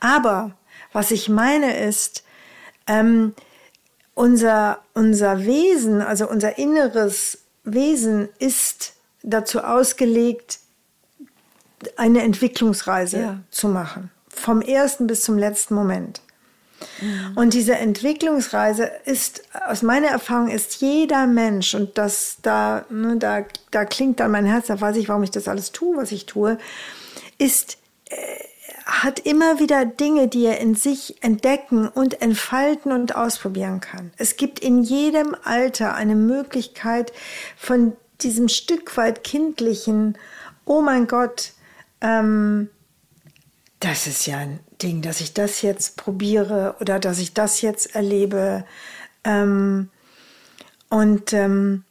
S1: Aber was ich meine ist, ähm, unser, unser Wesen, also unser inneres Wesen ist dazu ausgelegt, eine Entwicklungsreise ja. zu machen. Vom ersten bis zum letzten Moment. Mhm. Und diese Entwicklungsreise ist, aus meiner Erfahrung, ist jeder Mensch, und das da, ne, da, da klingt dann mein Herz, da weiß ich, warum ich das alles tue, was ich tue, ist, äh, hat immer wieder Dinge, die er in sich entdecken und entfalten und ausprobieren kann. Es gibt in jedem Alter eine Möglichkeit von diesem Stück weit kindlichen, oh mein Gott, ähm, das ist ja Ding, dass ich das jetzt probiere oder dass ich das jetzt erlebe. Ähm, und, ähm,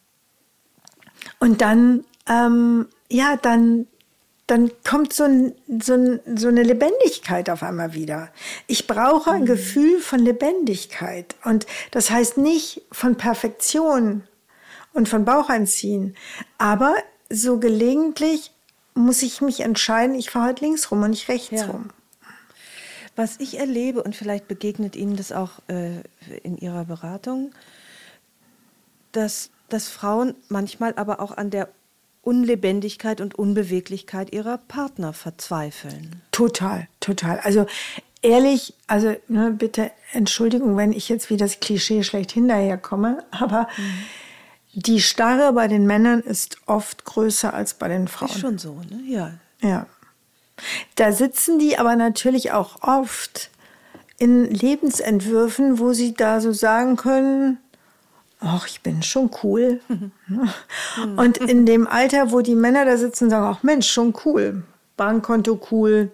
S1: und dann, ähm, ja, dann, dann kommt so, ein, so, ein, so, eine Lebendigkeit auf einmal wieder. Ich brauche ein mhm. Gefühl von Lebendigkeit. Und das heißt nicht von Perfektion und von Bauch einziehen. Aber so gelegentlich muss ich mich entscheiden, ich fahre halt links rum und nicht rechts ja. rum.
S2: Was ich erlebe, und vielleicht begegnet Ihnen das auch äh, in Ihrer Beratung, dass, dass Frauen manchmal aber auch an der Unlebendigkeit und Unbeweglichkeit ihrer Partner verzweifeln.
S1: Total, total. Also ehrlich, also ne, bitte Entschuldigung, wenn ich jetzt wie das Klischee schlecht hinterherkomme, aber mhm. die Starre bei den Männern ist oft größer als bei den Frauen. Ist
S2: schon so, ne? Ja.
S1: Ja. Da sitzen die aber natürlich auch oft in Lebensentwürfen, wo sie da so sagen können, ach, ich bin schon cool. Und in dem Alter, wo die Männer da sitzen, sagen, ach Mensch, schon cool. Bankkonto cool,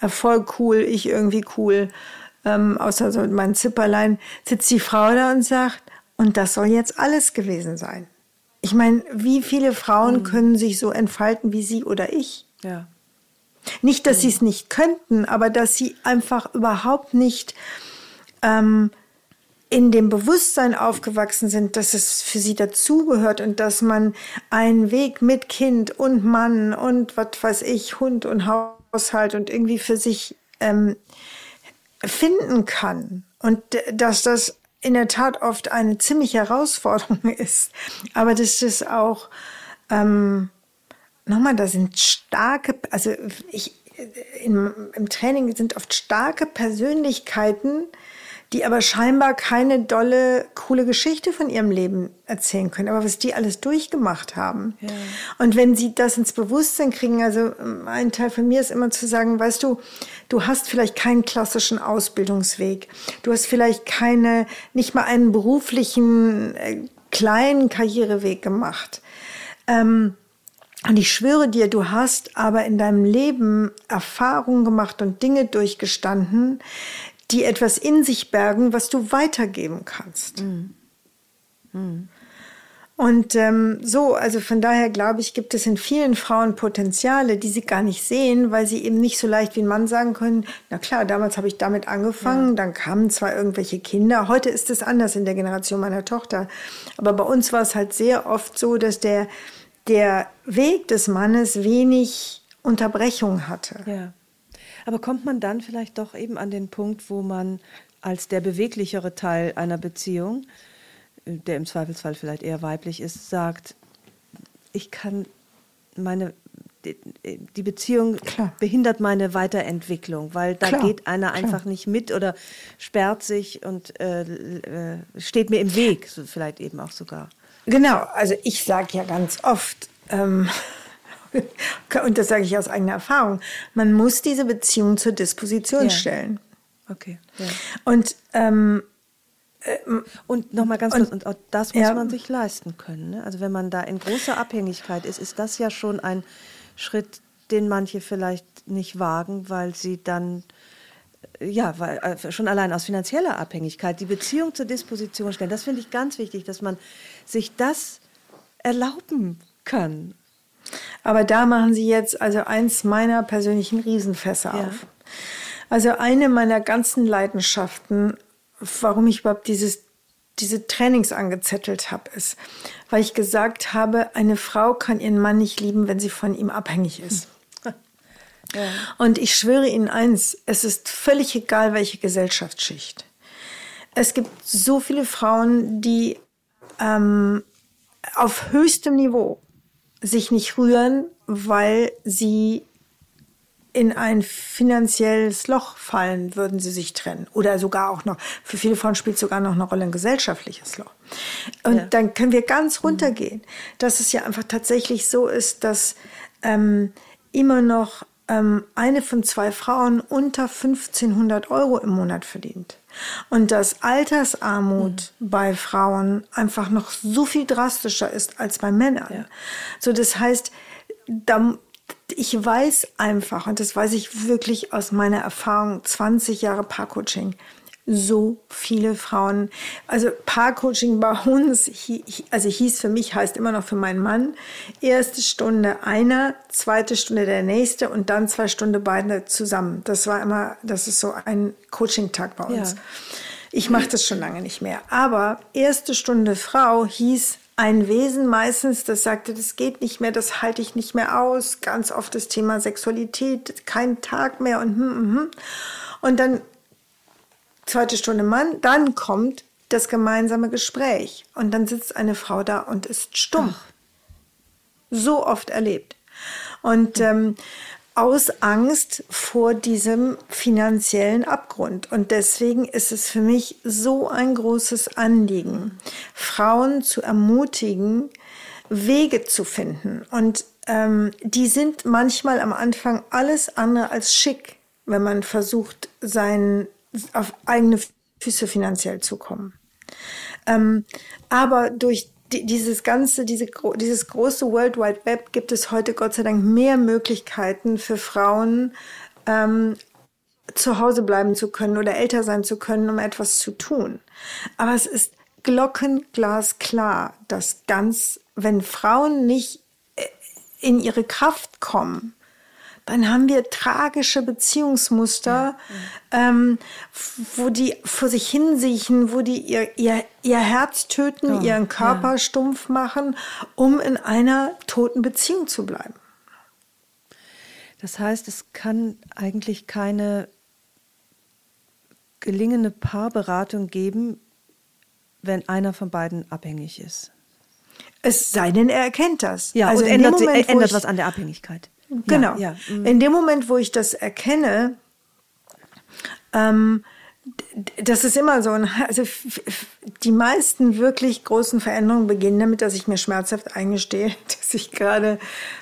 S1: Erfolg cool, ich irgendwie cool. Ähm, außer so mein Zipperlein, sitzt die Frau da und sagt, und das soll jetzt alles gewesen sein. Ich meine, wie viele Frauen mhm. können sich so entfalten wie sie oder ich?
S2: Ja.
S1: Nicht, dass sie es nicht könnten, aber dass sie einfach überhaupt nicht ähm, in dem Bewusstsein aufgewachsen sind, dass es für sie dazugehört und dass man einen Weg mit Kind und Mann und was weiß ich, Hund und Haushalt und irgendwie für sich ähm, finden kann. Und dass das in der Tat oft eine ziemliche Herausforderung *laughs* ist, aber dass das auch ähm, nochmal, da sind starke, also ich, im, im Training sind oft starke Persönlichkeiten, die aber scheinbar keine dolle, coole Geschichte von ihrem Leben erzählen können, aber was die alles durchgemacht haben. Ja. Und wenn sie das ins Bewusstsein kriegen, also ein Teil von mir ist immer zu sagen, weißt du, du hast vielleicht keinen klassischen Ausbildungsweg, du hast vielleicht keine, nicht mal einen beruflichen, äh, kleinen Karriereweg gemacht. Ähm, und ich schwöre dir, du hast aber in deinem Leben Erfahrungen gemacht und Dinge durchgestanden, die etwas in sich bergen, was du weitergeben kannst. Mhm. Mhm. Und ähm, so, also von daher glaube ich, gibt es in vielen Frauen Potenziale, die sie gar nicht sehen, weil sie eben nicht so leicht wie ein Mann sagen können, na klar, damals habe ich damit angefangen, ja. dann kamen zwar irgendwelche Kinder, heute ist es anders in der Generation meiner Tochter, aber bei uns war es halt sehr oft so, dass der der Weg des Mannes wenig Unterbrechung hatte.
S2: Ja. Aber kommt man dann vielleicht doch eben an den Punkt, wo man als der beweglichere Teil einer Beziehung, der im Zweifelsfall vielleicht eher weiblich ist, sagt, ich kann meine die Beziehung Klar. behindert meine Weiterentwicklung, weil da Klar. geht einer Klar. einfach nicht mit oder sperrt sich und äh, äh, steht mir im Weg, so vielleicht eben auch sogar.
S1: Genau, also ich sage ja ganz oft, ähm, *laughs* und das sage ich aus eigener Erfahrung, man muss diese Beziehung zur Disposition ja. stellen.
S2: Okay. Ja.
S1: Und ähm,
S2: äh, und nochmal ganz kurz, und auch das muss ja. man sich leisten können. Ne? Also wenn man da in großer Abhängigkeit ist, ist das ja schon ein Schritt, den manche vielleicht nicht wagen, weil sie dann ja, weil äh, schon allein aus finanzieller Abhängigkeit die Beziehung zur Disposition stellen. Das finde ich ganz wichtig, dass man sich das erlauben kann.
S1: Aber da machen Sie jetzt also eins meiner persönlichen Riesenfässer ja. auf. Also eine meiner ganzen Leidenschaften, warum ich überhaupt dieses, diese Trainings angezettelt habe, ist, weil ich gesagt habe, eine Frau kann ihren Mann nicht lieben, wenn sie von ihm abhängig ist. Ja. Und ich schwöre Ihnen eins, es ist völlig egal, welche Gesellschaftsschicht. Es gibt so viele Frauen, die ähm, auf höchstem Niveau sich nicht rühren, weil sie in ein finanzielles Loch fallen, würden sie sich trennen. Oder sogar auch noch, für viele Frauen spielt sogar noch eine Rolle ein gesellschaftliches Loch. Und ja. dann können wir ganz runtergehen, dass es ja einfach tatsächlich so ist, dass ähm, immer noch ähm, eine von zwei Frauen unter 1500 Euro im Monat verdient. Und dass Altersarmut mhm. bei Frauen einfach noch so viel drastischer ist als bei Männern. Ja. So, das heißt, da, ich weiß einfach, und das weiß ich wirklich aus meiner Erfahrung, 20 Jahre Paarcoaching, so viele Frauen. Also Paarcoaching bei uns, also hieß für mich, heißt immer noch für meinen Mann, erste Stunde einer, zweite Stunde der nächste und dann zwei Stunden beide zusammen. Das war immer, das ist so ein Coaching-Tag bei uns. Ja. Ich mache das schon lange nicht mehr. Aber erste Stunde Frau hieß ein Wesen meistens, das sagte, das geht nicht mehr, das halte ich nicht mehr aus. Ganz oft das Thema Sexualität, kein Tag mehr und hm, hm, hm. Und dann zweite Stunde Mann, dann kommt das gemeinsame Gespräch und dann sitzt eine Frau da und ist stumm. Ach. So oft erlebt. Und ähm, aus Angst vor diesem finanziellen Abgrund. Und deswegen ist es für mich so ein großes Anliegen, Frauen zu ermutigen, Wege zu finden. Und ähm, die sind manchmal am Anfang alles andere als schick, wenn man versucht, seinen auf eigene Füße finanziell zu kommen. Ähm, aber durch dieses ganze, diese, dieses große World Wide Web gibt es heute Gott sei Dank mehr Möglichkeiten für Frauen, ähm, zu Hause bleiben zu können oder älter sein zu können, um etwas zu tun. Aber es ist glockenglasklar, dass ganz, wenn Frauen nicht äh, in ihre Kraft kommen, dann haben wir tragische Beziehungsmuster, ja, ähm, wo die vor sich hinsiechen, wo die ihr, ihr, ihr Herz töten, oh, ihren Körper ja. stumpf machen, um in einer toten Beziehung zu bleiben.
S2: Das heißt, es kann eigentlich keine gelingende Paarberatung geben, wenn einer von beiden abhängig ist.
S1: Es sei denn, er erkennt das.
S2: Ja, also und ändert, Moment, ändert was an der Abhängigkeit.
S1: Genau. Ja, ja. Mhm. In dem Moment, wo ich das erkenne, ähm, das ist immer so. Also die meisten wirklich großen Veränderungen beginnen damit, dass ich mir schmerzhaft eingestehe, *laughs* dass ich gerade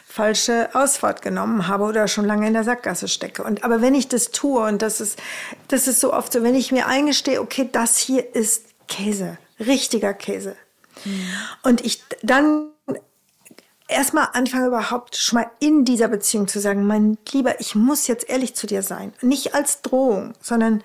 S1: falsche Ausfahrt genommen habe oder schon lange in der Sackgasse stecke. Und aber wenn ich das tue und das ist das ist so oft so, wenn ich mir eingestehe, okay, das hier ist Käse, richtiger Käse. Mhm. Und ich dann erstmal anfange überhaupt schon mal in dieser Beziehung zu sagen, mein Lieber, ich muss jetzt ehrlich zu dir sein. Nicht als Drohung, sondern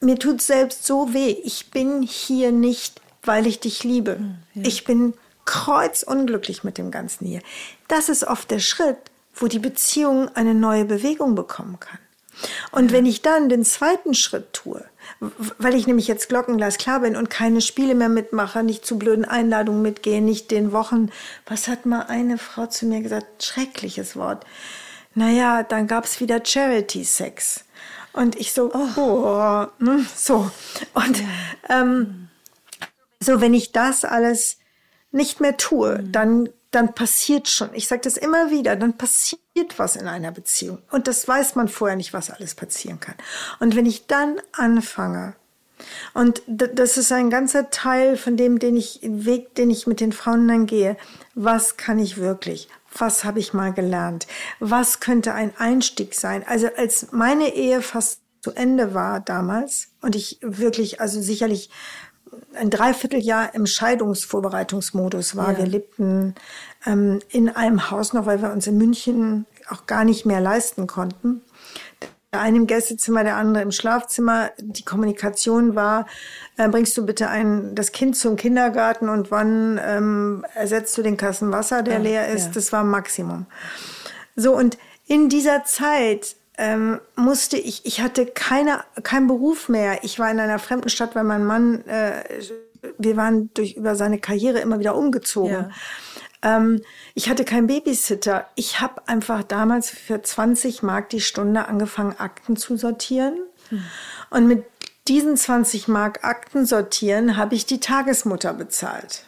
S1: mir tut selbst so weh. Ich bin hier nicht, weil ich dich liebe. Hm, ja. Ich bin kreuzunglücklich mit dem Ganzen hier. Das ist oft der Schritt, wo die Beziehung eine neue Bewegung bekommen kann. Und ja. wenn ich dann den zweiten Schritt tue, weil ich nämlich jetzt Glockenglas klar bin und keine Spiele mehr mitmache, nicht zu blöden Einladungen mitgehe, nicht den Wochen. Was hat mal eine Frau zu mir gesagt? Schreckliches Wort. Naja, dann gab es wieder Charity-Sex. Und ich so, oh, oh ne, so. Und ja. ähm, so, wenn ich das alles nicht mehr tue, mhm. dann dann passiert schon, ich sage das immer wieder, dann passiert was in einer Beziehung. Und das weiß man vorher nicht, was alles passieren kann. Und wenn ich dann anfange, und das ist ein ganzer Teil von dem, den ich, Weg, den ich mit den Frauen dann gehe. Was kann ich wirklich? Was habe ich mal gelernt? Was könnte ein Einstieg sein? Also als meine Ehe fast zu Ende war damals und ich wirklich, also sicherlich ein Dreivierteljahr im Scheidungsvorbereitungsmodus war. Ja. Wir lebten ähm, in einem Haus noch, weil wir uns in München auch gar nicht mehr leisten konnten. Der eine im Gästezimmer, der andere im Schlafzimmer. Die Kommunikation war, äh, bringst du bitte ein, das Kind zum Kindergarten und wann ähm, ersetzt du den Kassen Wasser, der ja, leer ist. Ja. Das war Maximum. So, und in dieser Zeit ähm, musste ich, ich hatte keine, keinen Beruf mehr. Ich war in einer fremden Stadt, weil mein Mann, äh, wir waren durch, über seine Karriere immer wieder umgezogen. Ja. Ähm, ich hatte keinen Babysitter. Ich habe einfach damals für 20 Mark die Stunde angefangen, Akten zu sortieren. Hm. Und mit diesen 20 Mark Akten sortieren habe ich die Tagesmutter bezahlt.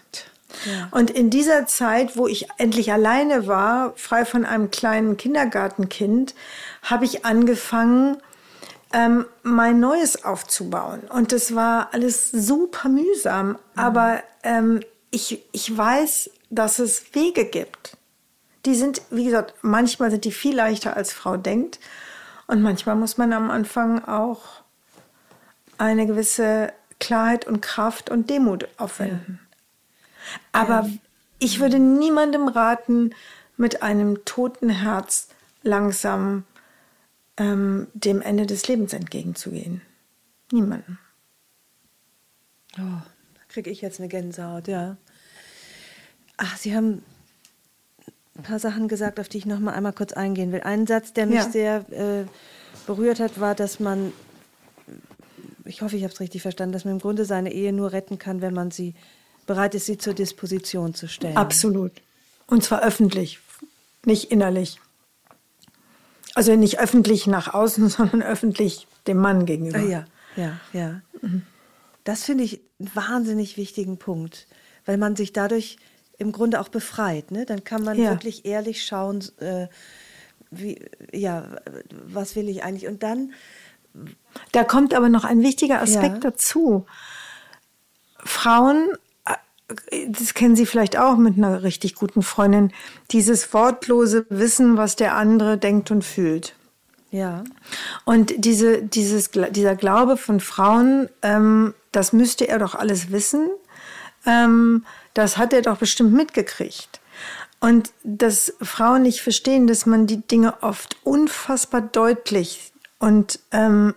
S1: Ja. Und in dieser Zeit, wo ich endlich alleine war, frei von einem kleinen Kindergartenkind, habe ich angefangen, ähm, mein Neues aufzubauen. Und das war alles super mühsam. Mhm. Aber ähm, ich, ich weiß, dass es Wege gibt. Die sind, wie gesagt, manchmal sind die viel leichter als Frau denkt. Und manchmal muss man am Anfang auch eine gewisse Klarheit und Kraft und Demut aufwenden. Ja. Aber ja. ich würde niemandem raten, mit einem toten Herz langsam ähm, dem Ende des Lebens entgegenzugehen. Niemanden.
S2: Oh, da kriege ich jetzt eine Gänsehaut, ja. Ach, Sie haben ein paar Sachen gesagt, auf die ich noch mal einmal kurz eingehen will. Ein Satz, der mich ja. sehr äh, berührt hat, war, dass man, ich hoffe, ich habe es richtig verstanden, dass man im Grunde seine Ehe nur retten kann, wenn man sie bereit ist, sie zur Disposition zu stellen.
S1: Absolut. Und zwar öffentlich, nicht innerlich. Also nicht öffentlich nach außen, *laughs* sondern öffentlich dem Mann gegenüber.
S2: Ja, ja, ja. Mhm. Das finde ich einen wahnsinnig wichtigen Punkt, weil man sich dadurch im Grunde auch befreit. Ne? Dann kann man ja. wirklich ehrlich schauen, äh, wie, ja, was will ich eigentlich? Und dann.
S1: Da kommt aber noch ein wichtiger Aspekt ja. dazu. Frauen das kennen Sie vielleicht auch mit einer richtig guten Freundin, dieses wortlose Wissen, was der andere denkt und fühlt.
S2: Ja.
S1: Und diese, dieses, dieser Glaube von Frauen, ähm, das müsste er doch alles wissen, ähm, das hat er doch bestimmt mitgekriegt. Und dass Frauen nicht verstehen, dass man die Dinge oft unfassbar deutlich und ähm,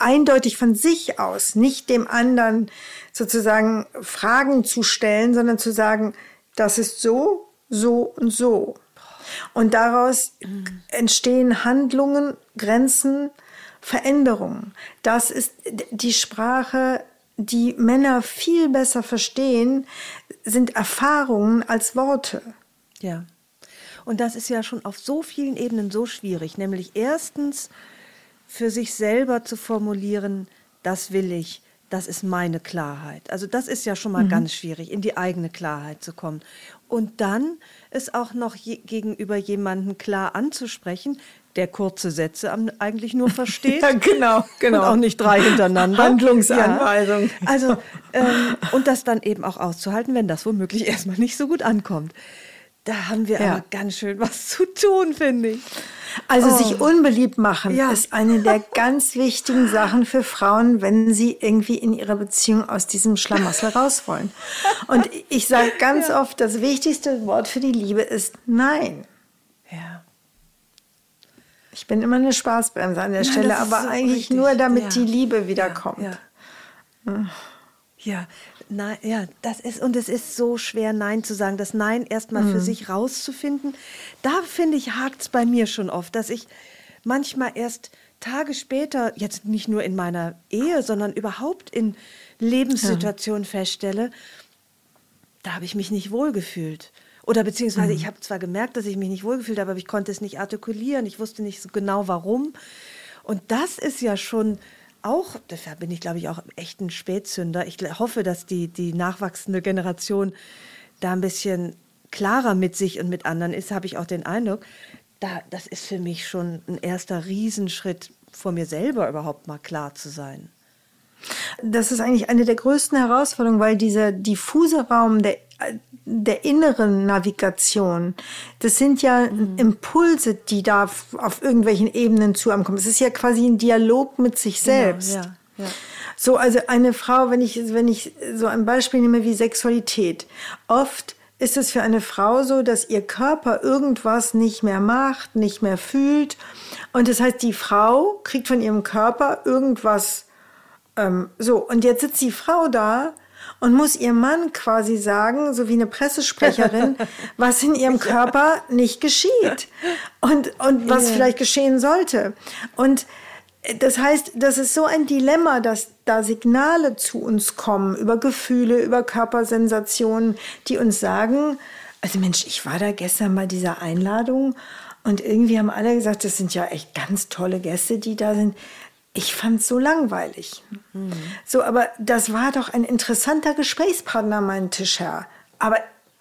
S1: eindeutig von sich aus, nicht dem anderen sozusagen Fragen zu stellen, sondern zu sagen, das ist so, so und so. Und daraus entstehen Handlungen, Grenzen, Veränderungen. Das ist die Sprache, die Männer viel besser verstehen, sind Erfahrungen als Worte.
S2: Ja. Und das ist ja schon auf so vielen Ebenen so schwierig. Nämlich erstens für sich selber zu formulieren, das will ich, das ist meine Klarheit. Also das ist ja schon mal mhm. ganz schwierig, in die eigene Klarheit zu kommen. Und dann es auch noch je, gegenüber jemanden klar anzusprechen, der kurze Sätze eigentlich nur versteht. *laughs*
S1: ja, genau, genau.
S2: Und auch nicht drei hintereinander. *laughs*
S1: Handlungsanweisung. Ja.
S2: Also, ähm, und das dann eben auch auszuhalten, wenn das womöglich erstmal nicht so gut ankommt. Da haben wir ja. aber ganz schön was *laughs* zu tun, finde ich.
S1: Also oh. sich unbeliebt machen ja. ist eine der *laughs* ganz wichtigen Sachen für Frauen, wenn sie irgendwie in ihrer Beziehung aus diesem Schlamassel *laughs* raus wollen. Und ich sage ganz ja. oft, das wichtigste Wort für die Liebe ist Nein.
S2: Ja.
S1: Ich bin immer eine Spaßbremse an der Nein, Stelle, aber so eigentlich richtig. nur, damit die Liebe wiederkommt.
S2: Ja. Ja, nein, ja, das ist, und es ist so schwer, Nein zu sagen, das Nein erstmal mhm. für sich rauszufinden. Da finde ich, hakt es bei mir schon oft, dass ich manchmal erst Tage später, jetzt nicht nur in meiner Ehe, sondern überhaupt in Lebenssituationen ja. feststelle, da habe ich mich nicht wohlgefühlt. Oder beziehungsweise mhm. ich habe zwar gemerkt, dass ich mich nicht wohlgefühlt habe, aber ich konnte es nicht artikulieren. Ich wusste nicht so genau warum. Und das ist ja schon auch, deshalb bin ich, glaube ich, auch echt ein Spätzünder. Ich hoffe, dass die, die nachwachsende Generation da ein bisschen klarer mit sich und mit anderen ist, habe ich auch den Eindruck. Da, das ist für mich schon ein erster Riesenschritt, vor mir selber überhaupt mal klar zu sein.
S1: Das ist eigentlich eine der größten Herausforderungen, weil dieser diffuse Raum der der inneren Navigation. Das sind ja mhm. Impulse, die da auf irgendwelchen Ebenen zu einem kommen. Es ist ja quasi ein Dialog mit sich selbst.
S2: Genau, ja, ja.
S1: So, also eine Frau, wenn ich, wenn ich so ein Beispiel nehme wie Sexualität, oft ist es für eine Frau so, dass ihr Körper irgendwas nicht mehr macht, nicht mehr fühlt. Und das heißt, die Frau kriegt von ihrem Körper irgendwas ähm, so. Und jetzt sitzt die Frau da und muss ihr Mann quasi sagen, so wie eine Pressesprecherin, *laughs* was in ihrem Körper nicht geschieht und, und was yeah. vielleicht geschehen sollte. Und das heißt, das ist so ein Dilemma, dass da Signale zu uns kommen über Gefühle, über Körpersensationen, die uns sagen, also Mensch, ich war da gestern bei dieser Einladung und irgendwie haben alle gesagt, das sind ja echt ganz tolle Gäste, die da sind. Ich fand es so langweilig. Mhm. So, aber das war doch ein interessanter Gesprächspartner, mein Tischherr. Aber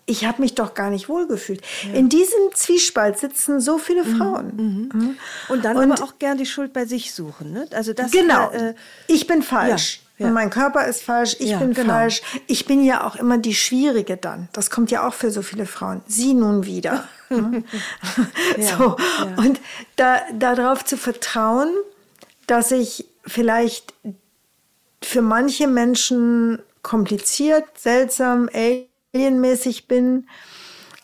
S1: ich habe mich doch gar nicht wohlgefühlt. Ja. In diesem Zwiespalt sitzen so viele mhm. Frauen.
S2: Mhm. Mhm. Und dann und, aber auch gern die Schuld bei sich suchen. Ne?
S1: Also das, genau. Äh, ich bin falsch. Ja. Und mein Körper ist falsch, ich bin genau. falsch. Ich bin ja auch immer die Schwierige dann. Das kommt ja auch für so viele Frauen. Sie nun wieder. *laughs* Ne? *laughs* so. Und da, darauf zu vertrauen, dass ich vielleicht für manche Menschen kompliziert, seltsam, alienmäßig bin.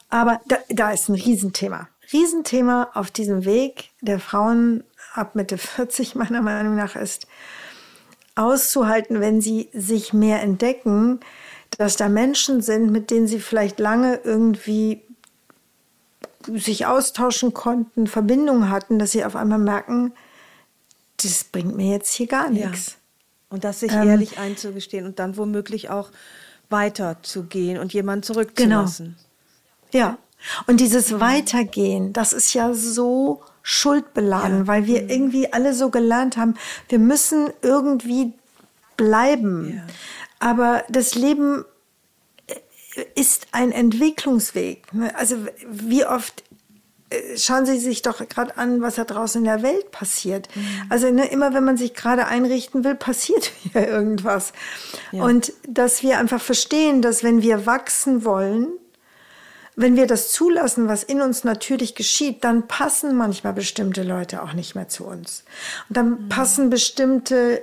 S1: Aber da, da ist ein Riesenthema. Riesenthema auf diesem Weg der Frauen ab Mitte *laughs* 40 meiner Meinung nach ist, auszuhalten, wenn sie sich mehr entdecken, dass da Menschen sind, mit denen sie vielleicht lange irgendwie sich austauschen konnten, Verbindungen hatten, dass sie auf einmal merken, das bringt mir jetzt hier gar nichts. Ja.
S2: Und das sich ähm, ehrlich einzugestehen und dann womöglich auch weiterzugehen und jemanden zurückzulassen.
S1: Genau. Ja. Und dieses Weitergehen, das ist ja so schuldbeladen, ja. weil wir mhm. irgendwie alle so gelernt haben, wir müssen irgendwie bleiben. Ja. Aber das Leben ist ein Entwicklungsweg. Also wie oft äh, schauen Sie sich doch gerade an, was da draußen in der Welt passiert. Mhm. Also ne, immer wenn man sich gerade einrichten will, passiert *laughs* hier irgendwas. Ja. Und dass wir einfach verstehen, dass wenn wir wachsen wollen, wenn wir das zulassen, was in uns natürlich geschieht, dann passen manchmal bestimmte Leute auch nicht mehr zu uns. Und dann mhm. passen bestimmte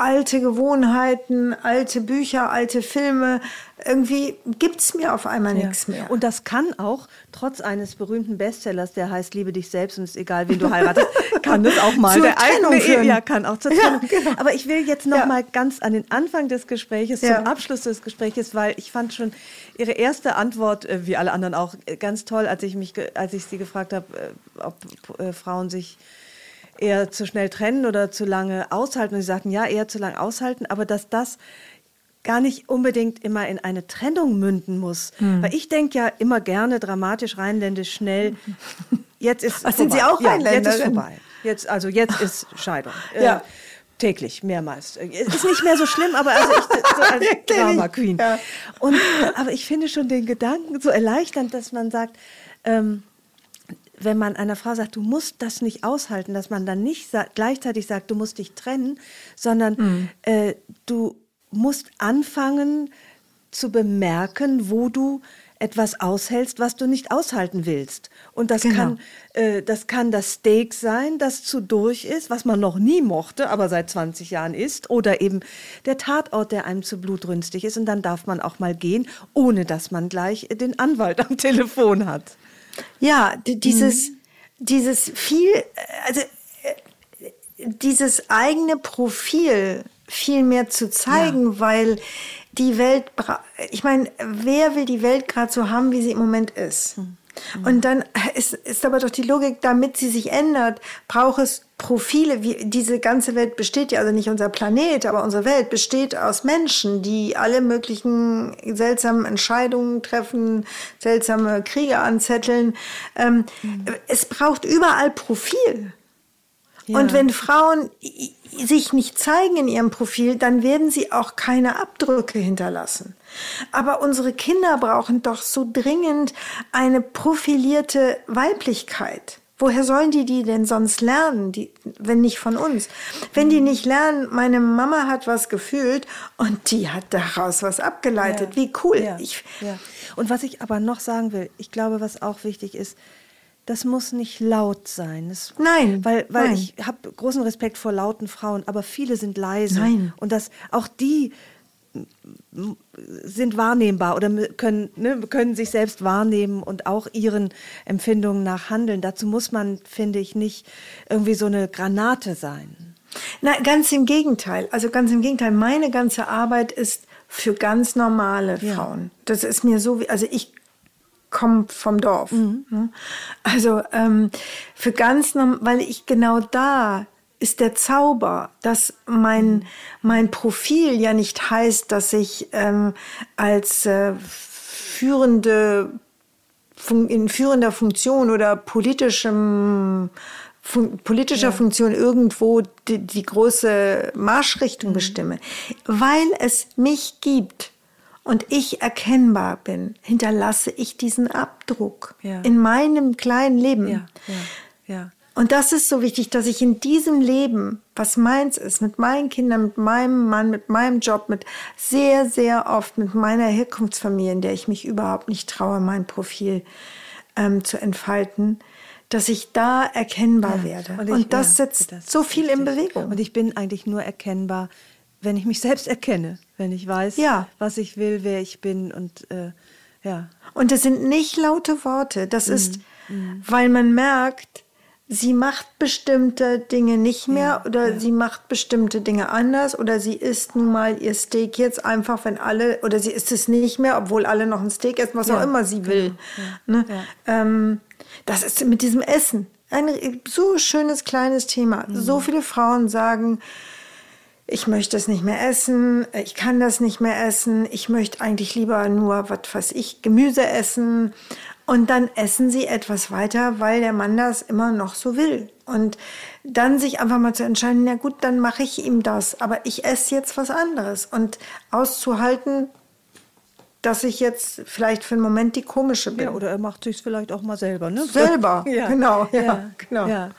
S1: alte Gewohnheiten, alte Bücher, alte Filme. Irgendwie gibt es mir auf einmal ja. nichts mehr.
S2: Und das kann auch, trotz eines berühmten Bestsellers, der heißt Liebe dich selbst und es ist egal, wen du heiratest, *laughs* kann das auch mal
S1: zur der Trennung eigene führen.
S2: Ja, kann auch zur Trennung. Ja, genau. Aber ich will jetzt noch ja. mal ganz an den Anfang des Gespräches, zum Abschluss des Gespräches, weil ich fand schon Ihre erste Antwort, äh, wie alle anderen auch, äh, ganz toll, als ich mich, als ich Sie gefragt habe, äh, ob Frauen sich eher zu schnell trennen oder zu lange aushalten. Und sie sagten, ja, eher zu lange aushalten, aber dass das gar nicht unbedingt immer in eine Trennung münden muss. Hm. Weil ich denke ja immer gerne dramatisch, rheinländisch, schnell. Jetzt ist
S1: Ach, *laughs* sind Sie auch
S2: ja, Jetzt ist vorbei. Jetzt, also jetzt ist Scheidung. *laughs* Ja. Äh, täglich, mehrmals. Ist nicht mehr so schlimm, aber also ich, so *laughs* als Drama Queen. Ja. Und, aber ich finde schon den Gedanken so erleichternd, dass man sagt, ähm, wenn man einer Frau sagt, du musst das nicht aushalten, dass man dann nicht sa gleichzeitig sagt, du musst dich trennen, sondern mhm. äh, du musst anfangen zu bemerken, wo du etwas aushältst, was du nicht aushalten willst. Und das, genau. kann, äh, das kann das Steak sein, das zu durch ist, was man noch nie mochte, aber seit 20 Jahren ist. Oder eben der Tatort, der einem zu blutrünstig ist. Und dann darf man auch mal gehen, ohne dass man gleich den Anwalt am *laughs* Telefon hat.
S1: Ja, dieses, mhm. dieses viel, also dieses eigene Profil viel mehr zu zeigen, ja. weil die Welt, ich meine, wer will die Welt gerade so haben, wie sie im Moment ist? Mhm. Und dann ist, ist aber doch die Logik, damit sie sich ändert, braucht es Profile. Wie, diese ganze Welt besteht ja, also nicht unser Planet, aber unsere Welt besteht aus Menschen, die alle möglichen seltsamen Entscheidungen treffen, seltsame Kriege anzetteln. Ähm, mhm. Es braucht überall Profil. Ja. Und wenn Frauen sich nicht zeigen in ihrem Profil, dann werden sie auch keine Abdrücke hinterlassen. Aber unsere Kinder brauchen doch so dringend eine profilierte Weiblichkeit. Woher sollen die die denn sonst lernen, die, wenn nicht von uns? Wenn die nicht lernen, meine Mama hat was gefühlt und die hat daraus was abgeleitet. Ja. Wie cool. Ja. Ich,
S2: ja. Und was ich aber noch sagen will, ich glaube, was auch wichtig ist, das muss nicht laut sein. Das,
S1: nein.
S2: Weil, weil
S1: nein.
S2: ich habe großen Respekt vor lauten Frauen, aber viele sind leise.
S1: Nein.
S2: Und das, auch die sind wahrnehmbar oder können, ne, können sich selbst wahrnehmen und auch ihren Empfindungen nach handeln. Dazu muss man, finde ich, nicht irgendwie so eine Granate sein.
S1: Na, ganz im Gegenteil. Also ganz im Gegenteil. Meine ganze Arbeit ist für ganz normale ja. Frauen. Das ist mir so wie, also ich komme vom Dorf. Mhm. Ne? Also ähm, für ganz normal, weil ich genau da ist der Zauber, dass mein, mein Profil ja nicht heißt, dass ich ähm, als äh, führende in führender Funktion oder politischem fun politischer ja. Funktion irgendwo die, die große Marschrichtung mhm. bestimme, weil es mich gibt und ich erkennbar bin, hinterlasse ich diesen Abdruck ja. in meinem kleinen Leben. Ja. Ja. Und das ist so wichtig, dass ich in diesem Leben, was meins ist, mit meinen Kindern, mit meinem Mann, mit meinem Job, mit sehr, sehr oft mit meiner Herkunftsfamilie, in der ich mich überhaupt nicht traue, mein Profil ähm, zu entfalten, dass ich da erkennbar ja, werde. Und, ich, und das ja, setzt das so viel in Bewegung.
S2: Und ich bin eigentlich nur erkennbar, wenn ich mich selbst erkenne, wenn ich weiß, ja. was ich will, wer ich bin und äh, ja.
S1: Und das sind nicht laute Worte. Das mhm. ist, mhm. weil man merkt, sie macht bestimmte Dinge nicht mehr ja, oder ja. sie macht bestimmte Dinge anders oder sie isst nun mal ihr Steak jetzt einfach, wenn alle, oder sie isst es nicht mehr, obwohl alle noch ein Steak essen, was ja, auch immer sie will. Genau. Ne? Ähm, das ist mit diesem Essen ein so schönes kleines Thema. Mhm. So viele Frauen sagen, ich möchte es nicht mehr essen, ich kann das nicht mehr essen, ich möchte eigentlich lieber nur, was weiß ich, Gemüse essen und dann essen sie etwas weiter, weil der Mann das immer noch so will. Und dann sich einfach mal zu entscheiden, na gut, dann mache ich ihm das, aber ich esse jetzt was anderes. Und auszuhalten, dass ich jetzt vielleicht für einen Moment die komische bin.
S2: Ja, oder er macht sich vielleicht auch mal selber, ne?
S1: Selber, *laughs* ja. genau, ja, ja, genau.
S2: Ja.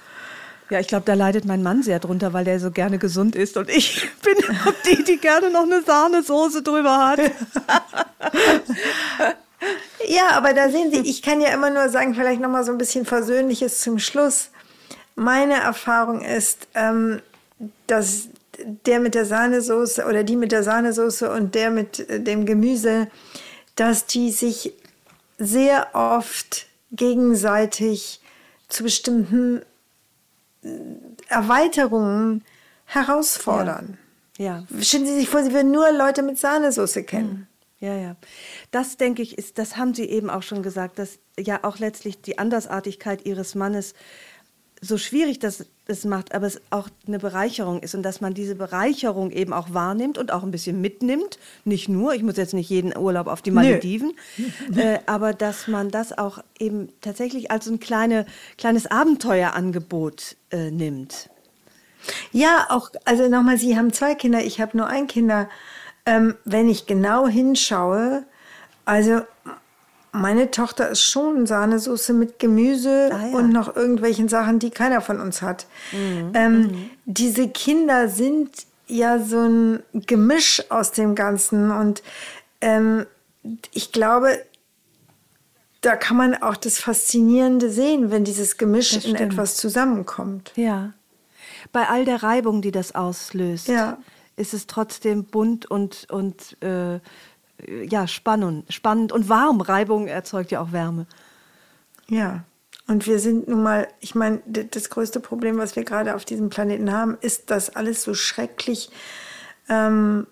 S2: Ja, ich glaube, da leidet mein Mann sehr drunter, weil der so gerne gesund ist und ich *laughs* bin die, die gerne noch eine Sahnesoße drüber hat. *laughs*
S1: Ja, aber da sehen Sie, ich kann ja immer nur sagen, vielleicht noch mal so ein bisschen Versöhnliches zum Schluss. Meine Erfahrung ist, ähm, dass der mit der Sahnesoße oder die mit der Sahnesoße und der mit äh, dem Gemüse, dass die sich sehr oft gegenseitig zu bestimmten Erweiterungen herausfordern. Ja. ja. Stellen Sie sich vor, Sie würden nur Leute mit Sahnesoße kennen.
S2: Ja, ja. Das denke ich, ist, das haben Sie eben auch schon gesagt, dass ja auch letztlich die Andersartigkeit Ihres Mannes so schwierig das es macht, aber es auch eine Bereicherung ist und dass man diese Bereicherung eben auch wahrnimmt und auch ein bisschen mitnimmt. Nicht nur, ich muss jetzt nicht jeden Urlaub auf die Malediven, *laughs* äh, aber dass man das auch eben tatsächlich als ein kleine, kleines Abenteuerangebot äh, nimmt.
S1: Ja, auch, also nochmal, Sie haben zwei Kinder, ich habe nur ein Kinder. Ähm, wenn ich genau hinschaue, also meine Tochter ist schon Sahnesoße mit Gemüse ah, ja. und noch irgendwelchen Sachen, die keiner von uns hat. Mhm. Ähm, mhm. Diese Kinder sind ja so ein Gemisch aus dem Ganzen und ähm, ich glaube, da kann man auch das Faszinierende sehen, wenn dieses Gemisch in etwas zusammenkommt.
S2: Ja. Bei all der Reibung, die das auslöst. Ja ist es trotzdem bunt und, und äh, ja, spannend, spannend und warm. Reibung erzeugt ja auch Wärme.
S1: Ja, und wir sind nun mal, ich meine, das größte Problem, was wir gerade auf diesem Planeten haben, ist, dass alles so schrecklich ähm,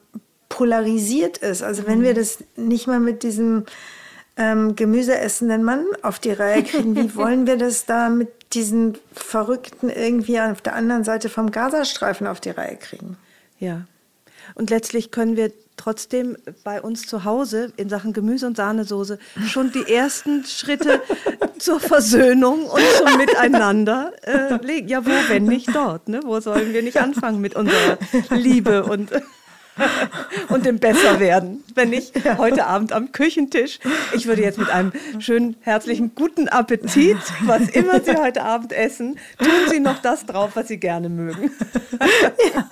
S1: polarisiert ist. Also wenn wir mhm. das nicht mal mit diesem ähm, gemüseessenden Mann auf die Reihe kriegen, wie *laughs* wollen wir das da mit diesen Verrückten irgendwie auf der anderen Seite vom Gazastreifen auf die Reihe kriegen?
S2: Ja. Und letztlich können wir trotzdem bei uns zu Hause in Sachen Gemüse und Sahnesoße schon die ersten Schritte *laughs* zur Versöhnung und zum Miteinander äh, legen. Ja, wo, wenn nicht dort? Ne? Wo sollen wir nicht anfangen mit unserer Liebe und *laughs* und dem Besserwerden, wenn ich heute Abend am Küchentisch, ich würde jetzt mit einem schönen, herzlichen, guten Appetit, was immer Sie heute Abend essen, tun Sie noch das drauf, was Sie gerne mögen. *laughs* Ja.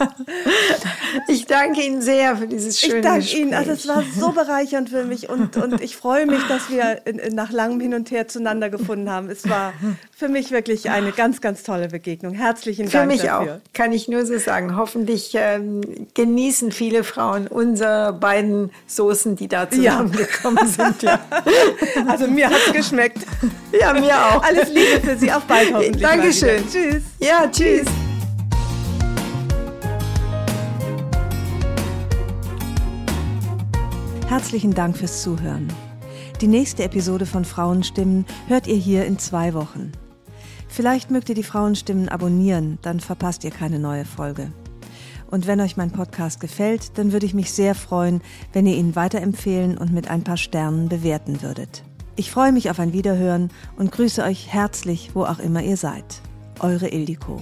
S1: Ich danke Ihnen sehr für dieses schöne
S2: Ich danke Gespräch. Ihnen, also es war so bereichernd für mich und, und ich freue mich, dass wir nach langem Hin und Her zueinander gefunden haben. Es war für mich wirklich eine ganz, ganz tolle Begegnung. Herzlichen
S1: Dank
S2: Für
S1: mich dafür. auch, kann ich nur so sagen. Hoffentlich ähm, genießen viele Frauen waren unsere beiden Soßen, die da zusammengekommen ja. sind. Ja. *laughs*
S2: Also mir hat es geschmeckt.
S1: Ja, mir auch.
S2: Alles Liebe für Sie. Auf bald hoffentlich.
S1: Dankeschön.
S2: Tschüss.
S1: Ja, tschüss.
S2: Herzlichen Dank fürs Zuhören. Die nächste Episode von Frauenstimmen hört ihr hier in zwei Wochen. Vielleicht mögt ihr die Frauenstimmen abonnieren, dann verpasst ihr keine neue Folge. Und wenn euch mein Podcast gefällt, dann würde ich mich sehr freuen, wenn ihr ihn weiterempfehlen und mit ein paar Sternen bewerten würdet. Ich freue mich auf ein Wiederhören und grüße euch herzlich, wo auch immer ihr seid. Eure Ildiko.